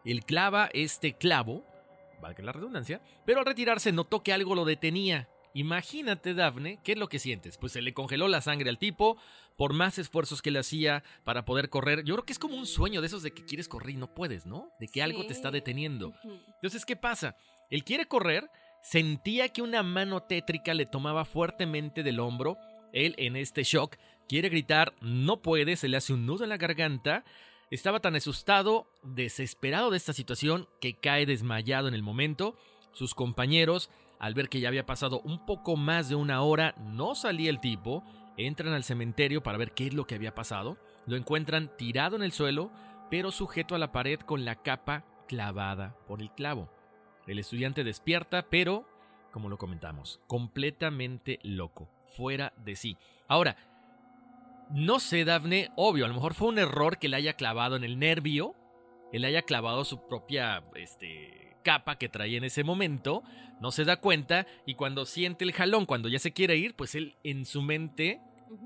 él clava este clavo, valga la redundancia, pero al retirarse notó que algo lo detenía. Imagínate, Daphne, ¿qué es lo que sientes? Pues se le congeló la sangre al tipo, por más esfuerzos que le hacía para poder correr. Yo creo que es como un sueño de esos de que quieres correr y no puedes, ¿no? De que algo te está deteniendo. Entonces, ¿qué pasa? Él quiere correr, sentía que una mano tétrica le tomaba fuertemente del hombro. Él, en este shock, quiere gritar, no puede, se le hace un nudo en la garganta, estaba tan asustado, desesperado de esta situación, que cae desmayado en el momento. Sus compañeros, al ver que ya había pasado un poco más de una hora, no salía el tipo, entran al cementerio para ver qué es lo que había pasado. Lo encuentran tirado en el suelo, pero sujeto a la pared con la capa clavada por el clavo. El estudiante despierta, pero, como lo comentamos, completamente loco, fuera de sí. Ahora, no sé, Dafne, obvio, a lo mejor fue un error que le haya clavado en el nervio, él haya clavado su propia este, capa que traía en ese momento, no se da cuenta y cuando siente el jalón, cuando ya se quiere ir, pues él en su mente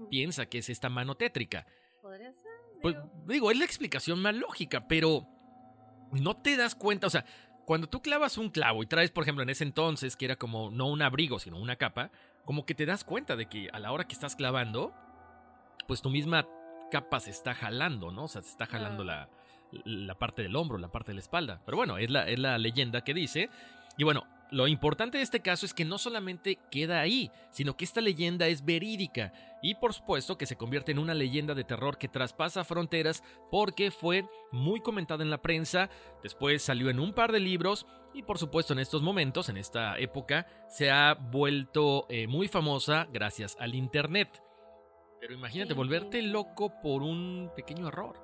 piensa que es esta mano tétrica. Podría ser. Pues digo, es la explicación más lógica, pero no te das cuenta, o sea, cuando tú clavas un clavo y traes, por ejemplo, en ese entonces, que era como no un abrigo, sino una capa, como que te das cuenta de que a la hora que estás clavando, pues tu misma capa se está jalando, ¿no? O sea, se está jalando la, la parte del hombro, la parte de la espalda. Pero bueno, es la, es la leyenda que dice. Y bueno, lo importante de este caso es que no solamente queda ahí, sino que esta leyenda es verídica y por supuesto que se convierte en una leyenda de terror que traspasa fronteras porque fue muy comentada en la prensa, después salió en un par de libros y por supuesto en estos momentos, en esta época, se ha vuelto eh, muy famosa gracias al Internet. Pero imagínate, volverte loco por un pequeño error.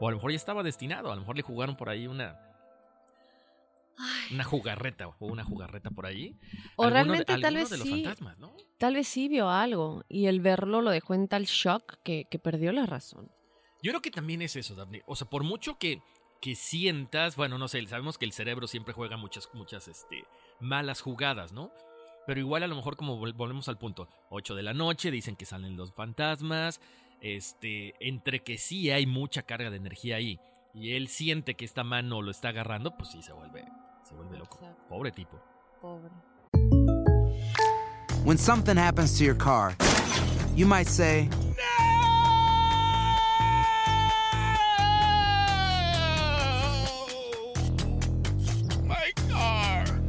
O a lo mejor ya estaba destinado, a lo mejor le jugaron por ahí una. Una jugarreta o una jugarreta por ahí. O Alguno realmente tal vez de los sí. fantasmas, ¿no? Tal vez sí vio algo y el verlo lo dejó en tal shock que, que perdió la razón. Yo creo que también es eso, Daphne. O sea, por mucho que, que sientas, bueno, no sé, sabemos que el cerebro siempre juega muchas, muchas este, malas jugadas, ¿no? Pero igual a lo mejor como vol- volvemos al punto, 8 de la noche, dicen que salen los fantasmas, este, entre que sí hay mucha carga de energía ahí y él siente que esta mano lo está agarrando, pues sí se vuelve, se vuelve loco. Pobre tipo. Pobre. When something happens to your car, you might say, My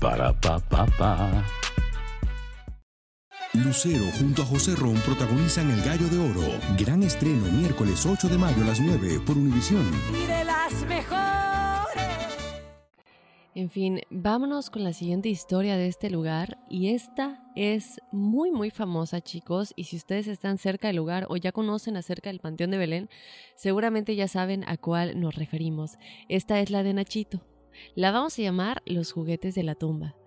Para pa pa pa. Lucero junto a José Ron protagonizan El Gallo de Oro. Gran estreno miércoles 8 de mayo a las 9 por Univisión. Y de las mejores. En fin, vámonos con la siguiente historia de este lugar y esta es muy muy famosa chicos y si ustedes están cerca del lugar o ya conocen acerca del Panteón de Belén, seguramente ya saben a cuál nos referimos. Esta es la de Nachito. La vamos a llamar Los juguetes de la tumba.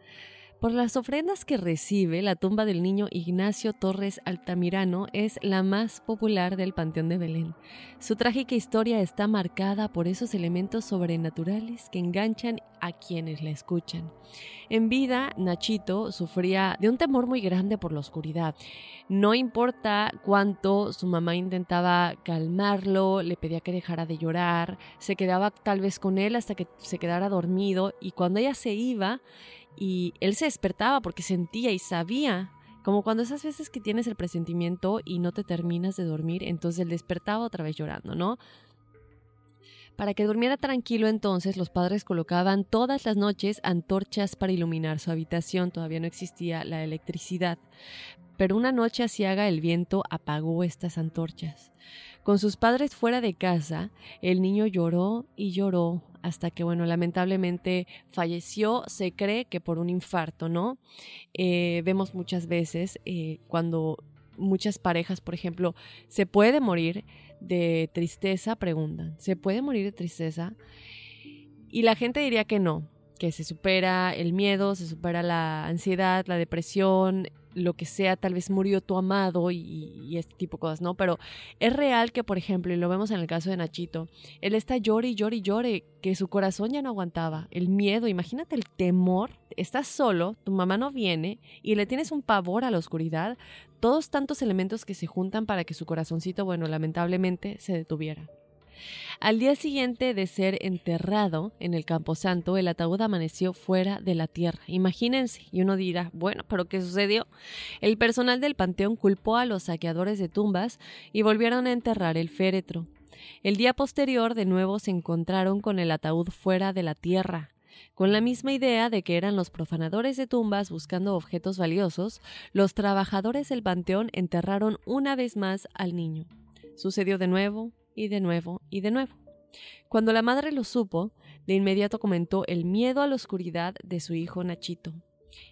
Por las ofrendas que recibe, la tumba del niño Ignacio Torres Altamirano es la más popular del Panteón de Belén. Su trágica historia está marcada por esos elementos sobrenaturales que enganchan a quienes la escuchan. En vida, Nachito sufría de un temor muy grande por la oscuridad. No importa cuánto su mamá intentaba calmarlo, le pedía que dejara de llorar, se quedaba tal vez con él hasta que se quedara dormido y cuando ella se iba, y él se despertaba porque sentía y sabía, como cuando esas veces que tienes el presentimiento y no te terminas de dormir, entonces él despertaba otra vez llorando, ¿no? Para que durmiera tranquilo entonces los padres colocaban todas las noches antorchas para iluminar su habitación, todavía no existía la electricidad. Pero una noche asiaga el viento apagó estas antorchas. Con sus padres fuera de casa, el niño lloró y lloró hasta que, bueno, lamentablemente falleció, se cree que por un infarto, ¿no? Eh, vemos muchas veces eh, cuando muchas parejas, por ejemplo, se puede morir de tristeza, preguntan, ¿se puede morir de tristeza? Y la gente diría que no, que se supera el miedo, se supera la ansiedad, la depresión, lo que sea, tal vez murió tu amado y, este tipo de cosas, ¿no? Pero es real que, por ejemplo, y lo vemos en el caso de Nachito, él está llore y llore y llore, que su corazón ya no aguantaba, el miedo, imagínate el temor, estás solo, tu mamá no viene y le tienes un pavor a la oscuridad, todos tantos elementos que se juntan para que su corazoncito, bueno, lamentablemente se detuviera. Al día siguiente de ser enterrado en el Camposanto, el ataúd amaneció fuera de la tierra. Imagínense, y uno dirá, bueno, pero ¿qué sucedió? El personal del panteón culpó a los saqueadores de tumbas y volvieron a enterrar el féretro. El día posterior, de nuevo, se encontraron con el ataúd fuera de la tierra. Con la misma idea de que eran los profanadores de tumbas buscando objetos valiosos, los trabajadores del panteón enterraron una vez más al niño. Sucedió de nuevo, y de nuevo y de nuevo. Cuando la madre lo supo, de inmediato comentó el miedo a la oscuridad de su hijo Nachito.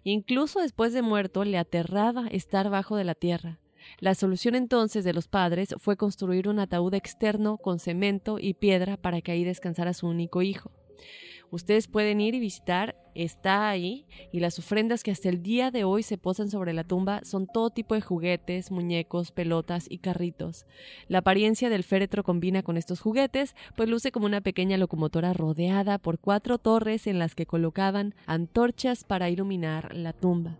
Incluso después de muerto le aterraba estar bajo de la tierra. La solución entonces de los padres fue construir un ataúd externo con cemento y piedra para que ahí descansara su único hijo. Ustedes pueden ir y visitar, está ahí, y las ofrendas que hasta el día de hoy se posan sobre la tumba son todo tipo de juguetes, muñecos, pelotas y carritos. La apariencia del féretro combina con estos juguetes, pues luce como una pequeña locomotora rodeada por cuatro torres en las que colocaban antorchas para iluminar la tumba.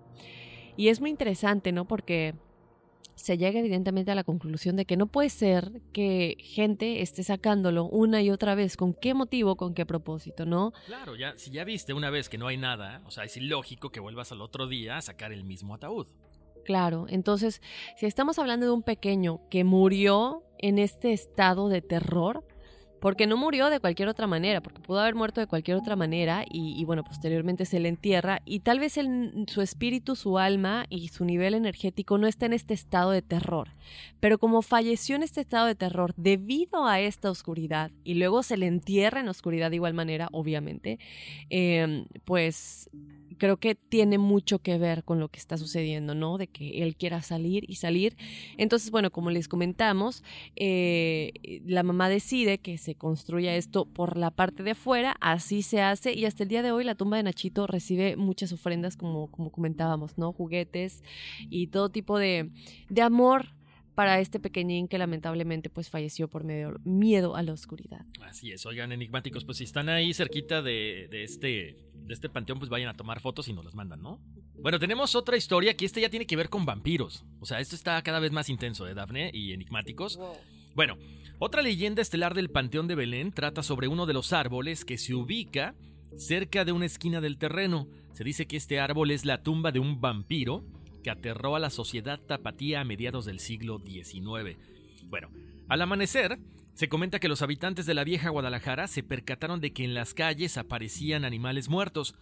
Y es muy interesante, ¿no? Porque se llega evidentemente a la conclusión de que no puede ser que gente esté sacándolo una y otra vez. ¿Con qué motivo? ¿Con qué propósito? ¿No? Claro, ya, si ya viste una vez que no hay nada, o sea, es ilógico que vuelvas al otro día a sacar el mismo ataúd. Claro, entonces, si estamos hablando de un pequeño que murió en este estado de terror, porque no murió de cualquier otra manera, porque pudo haber muerto de cualquier otra manera y, bueno, posteriormente se le entierra y tal vez su espíritu, su alma y su nivel energético no está en este estado de terror. Pero como falleció en este estado de terror debido a esta oscuridad y luego se le entierra en oscuridad de igual manera, obviamente, eh, pues creo que tiene mucho que ver con lo que está sucediendo, ¿no? De que él quiera salir y salir. Entonces, bueno, como les comentamos, eh, la mamá decide que se construya esto por la parte de afuera, así se hace y hasta el día de hoy la tumba de Nachito recibe muchas ofrendas, como, como comentábamos, ¿no? Juguetes y todo tipo de, de amor para este pequeñín que lamentablemente pues falleció por medio, miedo a la oscuridad. Así es, oigan, enigmáticos, pues si están ahí cerquita de, de este, de este panteón, pues vayan a tomar fotos y nos las mandan, ¿no? Bueno, tenemos otra historia que este ya tiene que ver con vampiros. O sea, esto está cada vez más intenso, ¿eh, Dafne? Y enigmáticos. Bueno, otra leyenda estelar del Panteón de Belén trata sobre uno de los árboles que se ubica cerca de una esquina del terreno. Se dice que este árbol es la tumba de un vampiro que aterró a la sociedad tapatía a mediados del siglo XIX. Bueno, al amanecer, se comenta que los habitantes de la vieja Guadalajara se percataron de que en las calles aparecían animales muertos.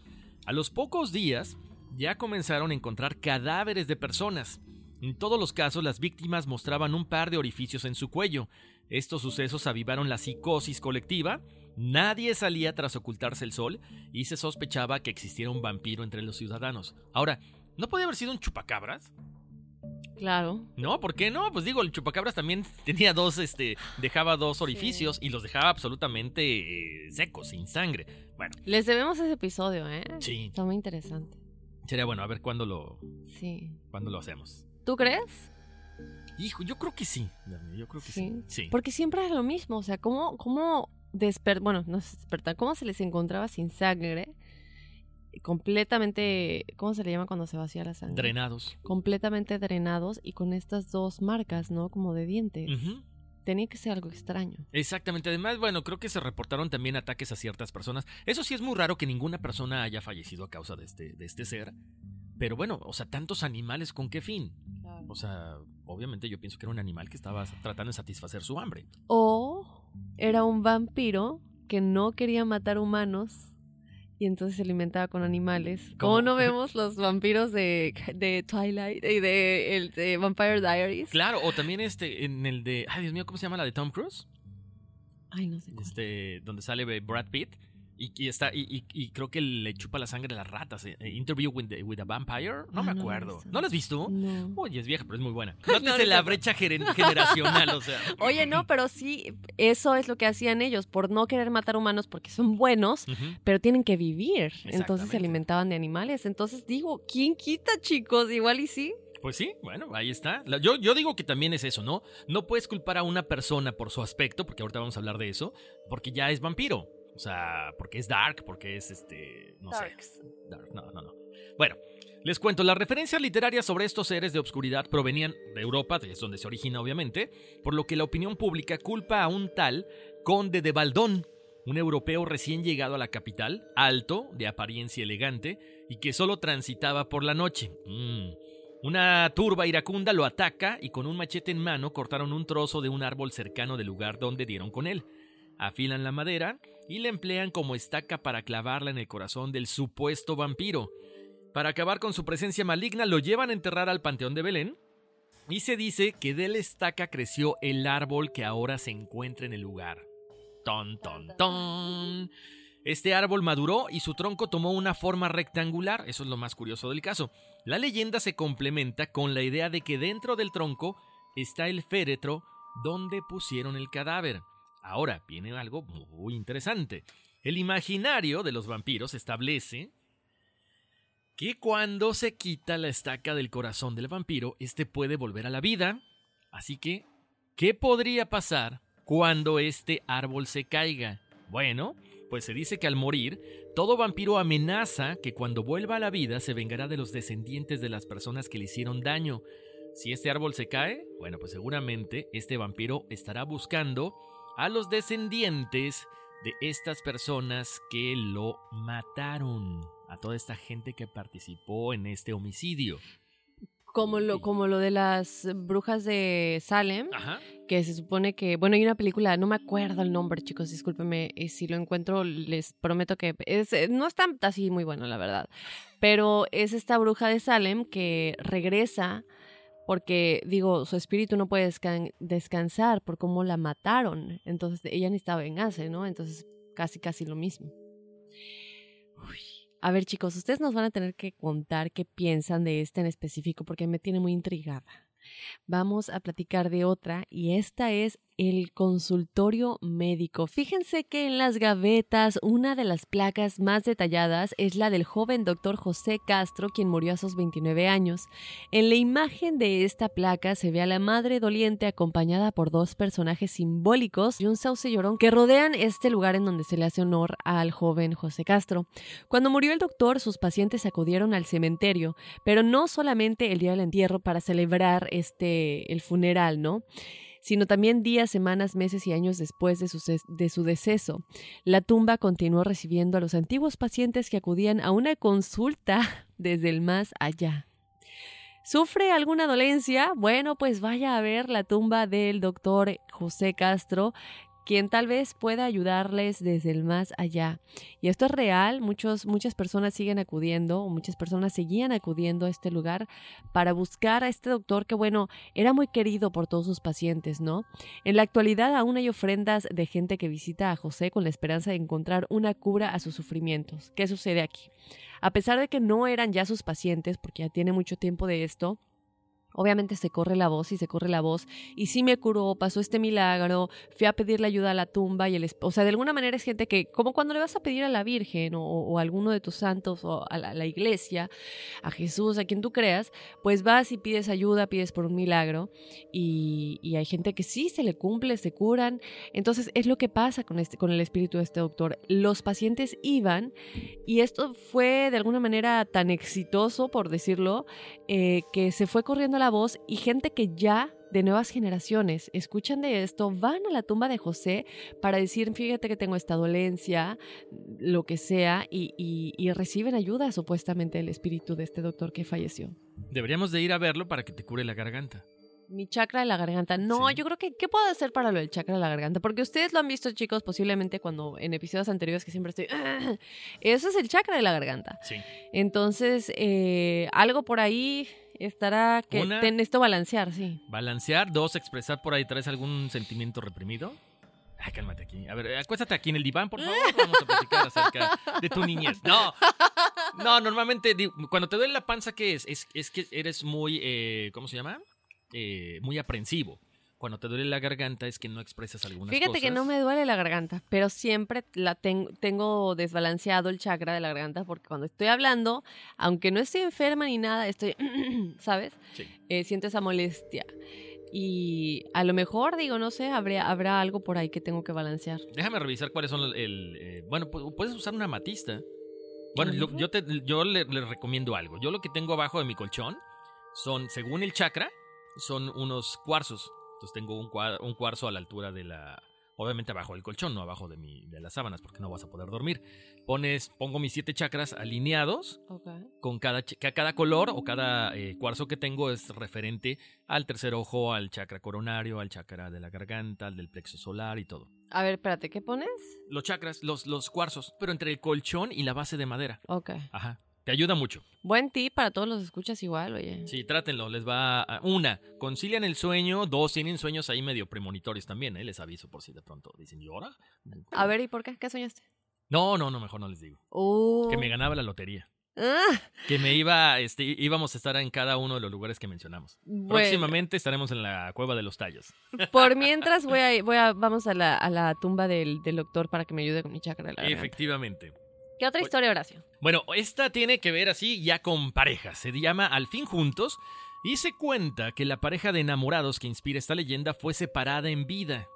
A los pocos días, ya comenzaron a encontrar cadáveres de personas. En todos los casos, las víctimas mostraban un par de orificios en su cuello. Estos sucesos avivaron la psicosis colectiva. Nadie salía tras ocultarse el sol y se sospechaba que existiera un vampiro entre los ciudadanos. Ahora, ¿no podía haber sido un chupacabras? Claro. No, ¿por qué no? Pues digo, el chupacabras también [LAUGHS] tenía dos, este, dejaba dos orificios y los dejaba absolutamente eh, secos, sin sangre. Bueno, Les debemos ese episodio, ¿eh? Sí. Está muy interesante. sería bueno a ver cuándo lo, Sí. cuándo lo hacemos. ¿Tú crees? Hijo, yo creo que sí. Yo creo que sí. Sí. Porque siempre es lo mismo. O sea, ¿cómo, cómo despertar? Bueno, no es despertar. ¿Cómo se les encontraba sin sangre? Completamente. ¿Cómo se le llama cuando se vacía la sangre? Drenados. Completamente drenados y con estas dos marcas, ¿no? Como de dientes. Tenía que ser algo extraño. Exactamente. Además, bueno, creo que se reportaron también ataques a ciertas personas. Eso sí es muy raro que ninguna persona haya fallecido a causa de este, de este ser. Pero bueno, o sea, tantos animales, ¿con qué fin? O sea, obviamente yo pienso que era un animal que estaba tratando de satisfacer su hambre. O era un vampiro que no quería matar humanos y entonces se alimentaba con animales. ¿Cómo? ¿Cómo no vemos los vampiros de, de Twilight y de, el, de Vampire Diaries? Claro, o también este, en el de. Ay, Dios mío, ¿cómo se llama la de Tom Cruise? Ay, no sé. Este, donde sale Brad Pitt. Y, y está, y, y- y creo que le chupa la sangre a las ratas. eh, eh, Interview with, the- with a Vampire. No Ah, me no, acuerdo. ¿No la has visto? No. Oye, es vieja, pero es muy buena. [LAUGHS] No, Nótese no la brecha generacional, o sea. [LAUGHS] Oye, no, pero sí, eso es lo que hacían ellos, por no querer matar humanos porque son buenos, pero tienen que vivir. Entonces se alimentaban de animales. Entonces digo, ¿quién quita, chicos? Igual y sí. Pues sí, bueno, ahí está. Yo, yo digo que también es eso, ¿no? No puedes culpar a una persona por su aspecto, porque ahorita vamos a hablar de eso, porque ya es vampiro. O sea, porque es dark, porque es este. No sé. Dark, no, no, no. Bueno, les cuento, las referencias literarias sobre estos seres de obscuridad provenían de Europa, es donde se origina obviamente, por lo que la opinión pública culpa a un tal conde de Baldón, un europeo recién llegado a la capital, alto, de apariencia elegante, y que solo transitaba por la noche. Mm. Una turba iracunda lo ataca y con un machete en mano cortaron un trozo de un árbol cercano del lugar donde dieron con él. Afilan la madera y la emplean como estaca para clavarla en el corazón del supuesto vampiro. Para acabar con su presencia maligna lo llevan a enterrar al Panteón de Belén y se dice que de la estaca creció el árbol que ahora se encuentra en el lugar. Ton, ton, ton. Este árbol maduró y su tronco tomó una forma rectangular, eso es lo más curioso del caso. La leyenda se complementa con la idea de que dentro del tronco está el féretro donde pusieron el cadáver. Ahora viene algo muy interesante. El imaginario de los vampiros establece que cuando se quita la estaca del corazón del vampiro, este puede volver a la vida. Así que, ¿qué podría pasar cuando este árbol se caiga? Bueno, pues se dice que al morir, todo vampiro amenaza que cuando vuelva a la vida se vengará de los descendientes de las personas que le hicieron daño. Si este árbol se cae, bueno, pues seguramente este vampiro estará buscando a los descendientes de estas personas que lo mataron, a toda esta gente que participó en este homicidio. Como lo, como lo de las brujas de Salem, Ajá. que se supone que, bueno, hay una película, no me acuerdo el nombre, chicos, discúlpenme, y si lo encuentro les prometo que es, eh, no está así muy bueno, la verdad, pero es esta bruja de Salem que regresa porque, digo, su espíritu no puede descan- descansar por cómo la mataron, entonces ella necesitaba vengarse, ¿no? Entonces, casi, casi lo mismo. A ver, chicos, ustedes nos van a tener que contar qué piensan de esta en específico porque me tiene muy intrigada. Vamos a platicar de otra y esta es el consultorio médico. Fíjense que en las gavetas una de las placas más detalladas es la del joven doctor José Castro, quien murió a sus 29 años. En la imagen de esta placa se ve a la madre doliente acompañada por dos personajes simbólicos y un sauce llorón que rodean este lugar en donde se le hace honor al joven José Castro. Cuando murió el doctor, sus pacientes acudieron al cementerio, pero no solamente el día del entierro para celebrar este el funeral, ¿no? Sino también días, semanas, meses y años después de su, de su deceso. La tumba continuó recibiendo a los antiguos pacientes que acudían a una consulta [LAUGHS] desde el más allá. ¿Sufre alguna dolencia? Bueno, pues vaya a ver la tumba del doctor José Castro, quien tal vez pueda ayudarles desde el más allá. Y esto es real, muchos, muchas personas siguen acudiendo, o muchas personas seguían acudiendo a este lugar para buscar a este doctor que, bueno, era muy querido por todos sus pacientes, ¿no? En la actualidad aún hay ofrendas de gente que visita a José con la esperanza de encontrar una cura a sus sufrimientos. ¿Qué sucede aquí? A pesar de que no eran ya sus pacientes, porque ya tiene mucho tiempo de esto, Obviamente se corre la voz y se corre la voz. Y sí me curó, pasó este milagro, fui a pedirle ayuda a la tumba y el... O sea, de alguna manera es gente que, como cuando le vas a pedir a la Virgen o, o a alguno de tus santos o a la, a la iglesia, a Jesús, a quien tú creas, pues vas y pides ayuda, pides por un milagro. Y, y hay gente que sí se le cumple, se curan. Entonces es lo que pasa con, este, con el espíritu de este doctor. Los pacientes iban y esto fue de alguna manera tan exitoso, por decirlo, eh, que se fue corriendo la voz y gente que ya de nuevas generaciones escuchan de esto, van a la tumba de José para decir, fíjate que tengo esta dolencia, lo que sea, y, y- y reciben ayuda supuestamente del espíritu de este doctor que falleció. Deberíamos de ir a verlo para que te cure la garganta. Mi chakra de la garganta. No, yo creo que, ¿qué puedo hacer para lo del chakra de la garganta? Porque ustedes lo han visto, chicos, posiblemente cuando en episodios anteriores que siempre estoy... [LAUGHS] Eso es el chakra de la garganta. Sí. Entonces, eh, algo por ahí estará que Una- te necesito balancear, sí. Balancear, dos, expresar por ahí, ¿traes algún sentimiento reprimido? Ay, cálmate aquí. A ver, acuéstate aquí en el diván, por favor. Vamos a platicar acerca de tu niñez. No, no, normalmente cuando te duele la panza, ¿qué es? Es, es que eres muy, eh, ¿cómo se llama? Eh, muy aprensivo. Cuando te duele la garganta es que no expresas algunas Fíjate cosas. que no me duele la garganta, pero siempre la ten- tengo desbalanceado el chakra de la garganta porque cuando estoy hablando, aunque no estoy enferma ni nada, estoy, [CLEARS THROAT] ¿sabes? Sí. Eh, siento esa molestia. Y a lo mejor, digo, no sé, habrá, habrá algo por ahí que tengo que balancear. Déjame revisar cuáles son el... el, eh, bueno, pu- puedes usar una matista. Bueno, yo, te, yo le, le recomiendo algo. Yo lo que tengo abajo de mi colchón son, según el chakra, son unos cuarzos. Entonces tengo un, cua- un cuarzo a la altura de la... Obviamente abajo del colchón, no abajo de, mi, de las sábanas, porque no vas a poder dormir. Pones, pongo mis siete chakras alineados con cada, cada color o cada eh, cuarzo que tengo es referente al tercer ojo, al chakra coronario, al chakra de la garganta, al del plexo solar y todo. A ver, espérate, ¿qué pones? Los chakras, los, los cuarzos, pero entre el colchón y la base de madera. Ok. Ajá. Te ayuda mucho. Buen tip para todos los escuchas igual, oye. Sí, trátenlo. Les va a... Una, concilian el sueño. Dos, tienen sueños ahí medio premonitorios también, ¿eh? Les aviso por si de pronto dicen, ¿llora? A ver, ¿y por qué? ¿Qué soñaste? No, no, no, mejor no les digo. Uh. Que me ganaba la lotería. Ah, Que me iba, este, íbamos a estar en cada uno de los lugares que mencionamos. Bueno. Próximamente estaremos en la cueva de los tallos. por mientras voy a, voy a vamos a la, a la tumba del, del doctor para que me ayude con mi chakra garganta. ¿Qué otra historia, Horacio? Bueno, esta tiene que ver así ya con parejas. Se llama Al fin juntos y se cuenta que la pareja de enamorados que inspira esta leyenda fue separada en vida.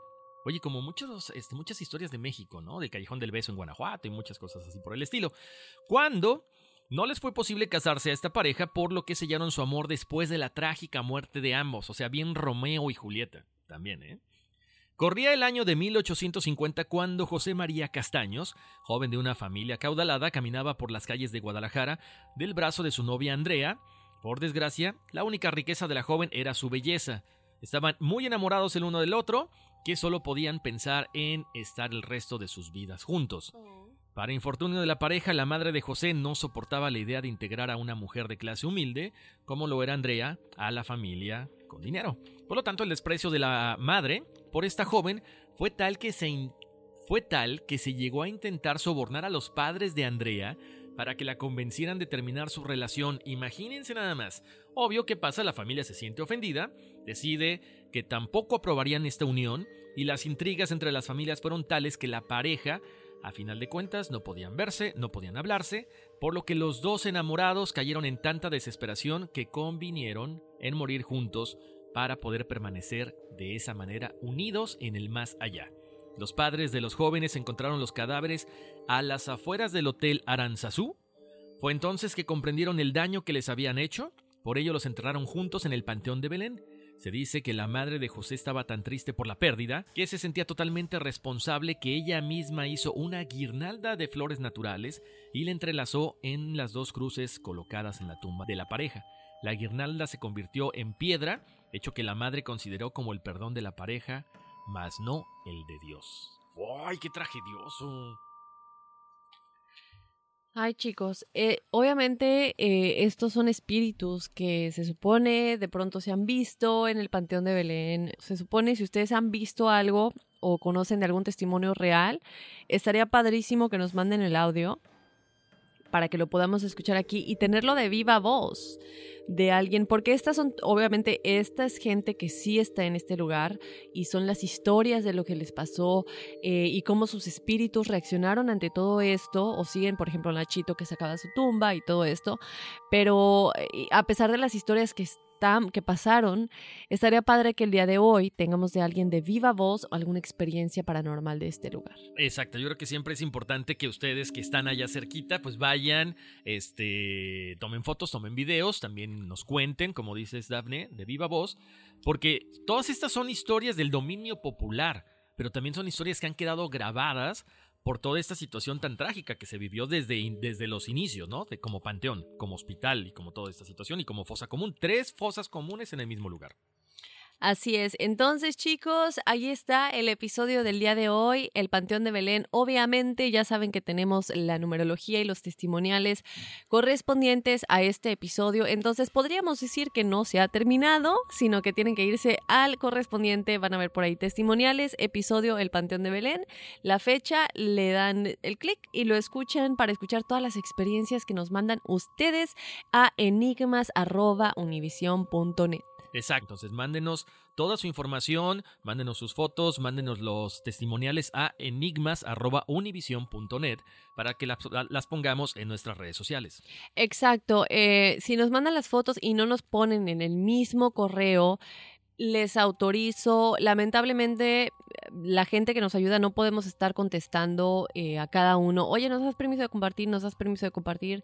Oye, como muchos, este, muchas historias de México, ¿no? Del Callejón del Beso en Guanajuato y muchas cosas así por el estilo. Cuando no les fue posible casarse a esta pareja, por lo que sellaron su amor después de la trágica muerte de ambos. O sea, bien Romeo y Julieta. También, ¿eh? Corría el año de 1850 cuando José María Castaños, joven de una familia caudalada, caminaba por las calles de Guadalajara del brazo de su novia Andrea. Por desgracia, la única riqueza de la joven era su belleza. Estaban muy enamorados el uno del otro, que solo podían pensar en estar el resto de sus vidas juntos. Para infortunio de la pareja, la madre de José no soportaba la idea de integrar a una mujer de clase humilde, como lo era Andrea, a la familia con dinero. Por lo tanto, el desprecio de la madre por esta joven fue tal que se, fue tal que se llegó a intentar sobornar a los padres de Andrea para que la convencieran de terminar su relación. Imagínense nada más. Obvio que pasa, la familia se siente ofendida, decide que tampoco aprobarían esta unión y las intrigas entre las familias fueron tales que la pareja, a final de cuentas, no podían verse, no podían hablarse, por lo que los dos enamorados cayeron en tanta desesperación que convinieron en morir juntos para poder permanecer de esa manera unidos en el más allá. Los padres de los jóvenes encontraron los cadáveres a las afueras del hotel Aranzazú. Fue entonces que comprendieron el daño que les habían hecho, por ello los enterraron juntos en el Panteón de Belén. Se dice que la madre de José estaba tan triste por la pérdida que se sentía totalmente responsable que ella misma hizo una guirnalda de flores naturales y la entrelazó en las dos cruces colocadas en la tumba de la pareja. La guirnalda se convirtió en piedra, hecho que la madre consideró como el perdón de la pareja, mas no el de Dios. ¡Ay, qué tragedioso! Ay, chicos, eh, obviamente eh, estos son espíritus que se supone de pronto se han visto en el Panteón de Belén. Se supone si ustedes han visto algo o conocen de algún testimonio real, estaría padrísimo que nos manden el audio para que lo podamos escuchar aquí y tenerlo de viva voz de alguien, porque estas son, obviamente, esta es gente que sí está en este lugar y son las historias de lo que les pasó eh, y cómo sus espíritus reaccionaron ante todo esto, o siguen, por ejemplo, Nachito que sacaba su tumba y todo esto, pero eh, a pesar de las historias que que pasaron, estaría padre que el día de hoy tengamos de alguien de viva voz o alguna experiencia paranormal de este lugar. Exacto, yo creo que siempre es importante que ustedes que están allá cerquita, pues vayan, este, tomen fotos, tomen videos, también nos cuenten, como dices Dafne, de viva voz, porque todas estas son historias del dominio popular, pero también son historias que han quedado grabadas por toda esta situación tan trágica que se vivió desde, desde los inicios, ¿no? De, como panteón, como hospital y como toda esta situación y como fosa común. Tres fosas comunes en el mismo lugar. Así es. Entonces, chicos, ahí está el episodio del día de hoy, el Panteón de Belén. Obviamente, ya saben que tenemos la numerología y los testimoniales correspondientes a este episodio. Entonces, podríamos decir que no se ha terminado, sino que tienen que irse al correspondiente. Van a ver por ahí testimoniales, episodio El Panteón de Belén. La fecha, le dan el clic y lo escuchan para escuchar todas las experiencias que nos mandan ustedes a enigmas.univision.net. Exacto, entonces mándenos toda su información, mándenos sus fotos, mándenos los testimoniales a enigmas.univision.net para que las, pongamos en nuestras redes sociales. Exacto. eh, si nos mandan las fotos y no nos ponen en el mismo correo, les autorizo. Lamentablemente, la gente que nos ayuda no podemos estar contestando eh, a cada uno. Oye, ¿nos das permiso de compartir? ¿Nos das permiso de compartir?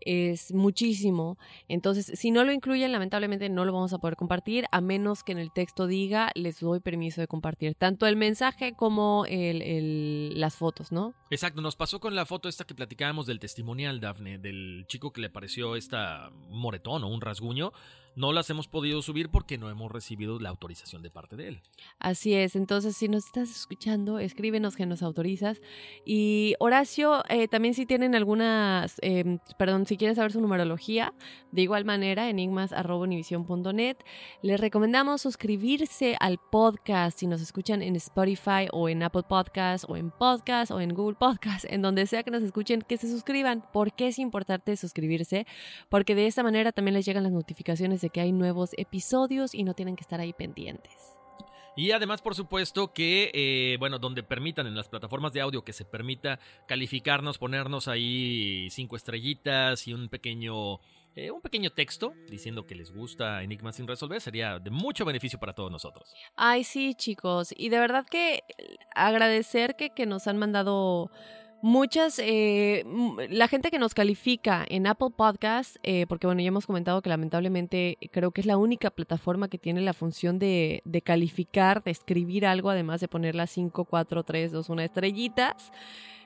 Es muchísimo. Entonces, si no lo incluyen, lamentablemente no lo vamos a poder compartir, a menos que en el texto diga, les doy permiso de compartir. Tanto el mensaje como el- las fotos, ¿no? Exacto, nos pasó con la foto esta que platicábamos del testimonial, Dafne, del chico que le pareció esta moretón o un rasguño. No las hemos podido subir porque no hemos recibido la autorización de parte de él. Así es, entonces si nos estás escuchando, escríbenos que nos autorizas. Y Horacio, eh, también si tienen algunas, eh, perdón, si quieren saber su numerología, de igual manera, enigmas.univision.net, les recomendamos suscribirse al podcast si nos escuchan en Spotify o en Apple Podcast o en Podcast o en Google Podcast, en donde sea que nos escuchen, que se suscriban. ¿Por qué es importante suscribirse? Porque de esta manera también les llegan las notificaciones que hay nuevos episodios y no tienen que estar ahí pendientes. Y además, por supuesto, que, eh, bueno, donde permitan en las plataformas de audio que se permita calificarnos, ponernos ahí cinco estrellitas y un pequeño, eh, un pequeño texto diciendo que les gusta Enigma sin resolver, sería de mucho beneficio para todos nosotros. Ay, sí, chicos. Y de verdad que agradecer que, que nos han mandado muchas, eh, la gente que nos califica en Apple Podcast, eh, porque bueno, ya hemos comentado que lamentablemente creo que es la única plataforma que tiene la función de, de calificar, de escribir algo, además de poner las 5, 4, 3, 2, 1 estrellitas.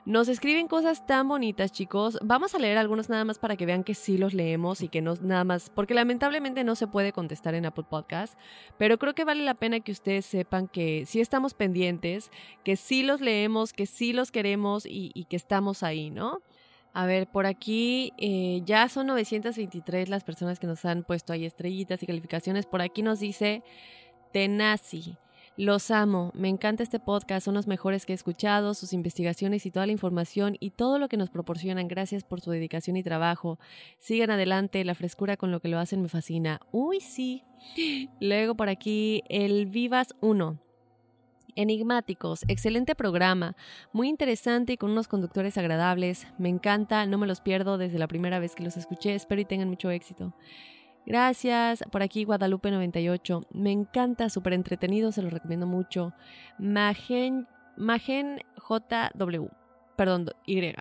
Nos escriben cosas tan bonitas, chicos. Vamos a leer algunos nada más para que vean que sí los leemos y que no nada más, porque lamentablemente no se puede contestar en Apple Podcast, pero creo que vale la pena que ustedes sepan que sí estamos pendientes, que sí los leemos, que sí los queremos y, que estamos ahí, ¿no? A ver, por aquí eh, ya son 923 las personas que nos han puesto ahí estrellitas y calificaciones. Por aquí nos dice Tenazi. Los amo, me encanta este podcast, son los mejores que he escuchado, sus investigaciones y toda la información y todo lo que nos proporcionan. Gracias por su dedicación y trabajo. Sigan adelante, la frescura con lo que lo hacen me fascina. Uy, sí. [GASPS] Luego por aquí, el Vivas 1. Enigmáticos, excelente programa, muy interesante y con unos conductores agradables. Me encanta, no me los pierdo desde la primera vez que los escuché, espero y tengan mucho éxito. Gracias. Por aquí Guadalupe98. Me encanta, súper entretenido, se lo recomiendo mucho. Magen, Magen JW. Perdón, Y.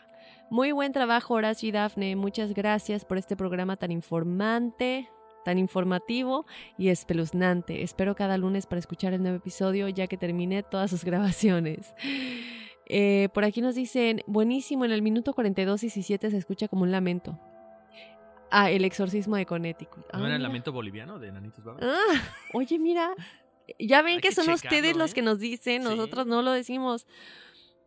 Muy buen trabajo, Horacio y Dafne. Muchas gracias por este programa tan informante, tan informativo y espeluznante. Espero cada lunes para escuchar el nuevo episodio ya que terminé todas sus grabaciones. Eh, por aquí nos dicen, buenísimo, en el minuto 42 y 17 se escucha como un lamento. Ah, el exorcismo de Connecticut. ¿No Ah, era el mira. lamento boliviano de Nanitos Baba? Ah, oye, mira, ya ven que, que son checarlo, ustedes los ¿eh? que nos dicen, nosotros no lo decimos.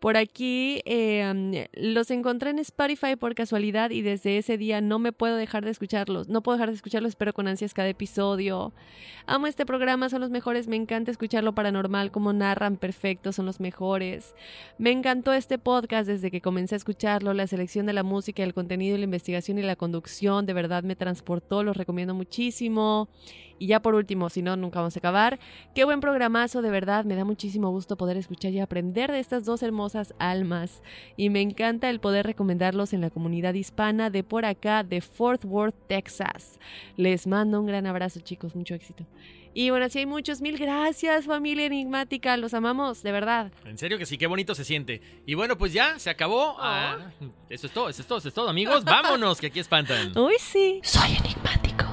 Por aquí um, los encontré en Spotify por casualidad y desde ese día no me puedo dejar de escucharlos. No puedo dejar de escucharlos, espero con ansias cada episodio. Amo este programa, son los mejores. Me encanta escucharlo paranormal, como narran perfecto, son los mejores. Me encantó este podcast desde que comencé a escucharlo. La selección de la música, el contenido, la investigación y la conducción de verdad me transportó. Los recomiendo muchísimo. Y ya por último, si no, nunca vamos a acabar. Qué buen programazo, de verdad. Me da muchísimo gusto poder escuchar y aprender de estas dos hermosas almas. Y me encanta el poder recomendarlos en la comunidad hispana de por acá, de Fort Worth, Texas. Les mando un gran abrazo, chicos. Mucho éxito. Y bueno, si hay muchos, mil gracias, familia enigmática. Los amamos, de verdad. En serio que sí, qué bonito se siente. Y bueno, pues ya, se acabó. Ah, eso es todo, eso es todo, eso es todo, amigos. Vámonos, que aquí espantan. Uy, sí. Soy enigmático.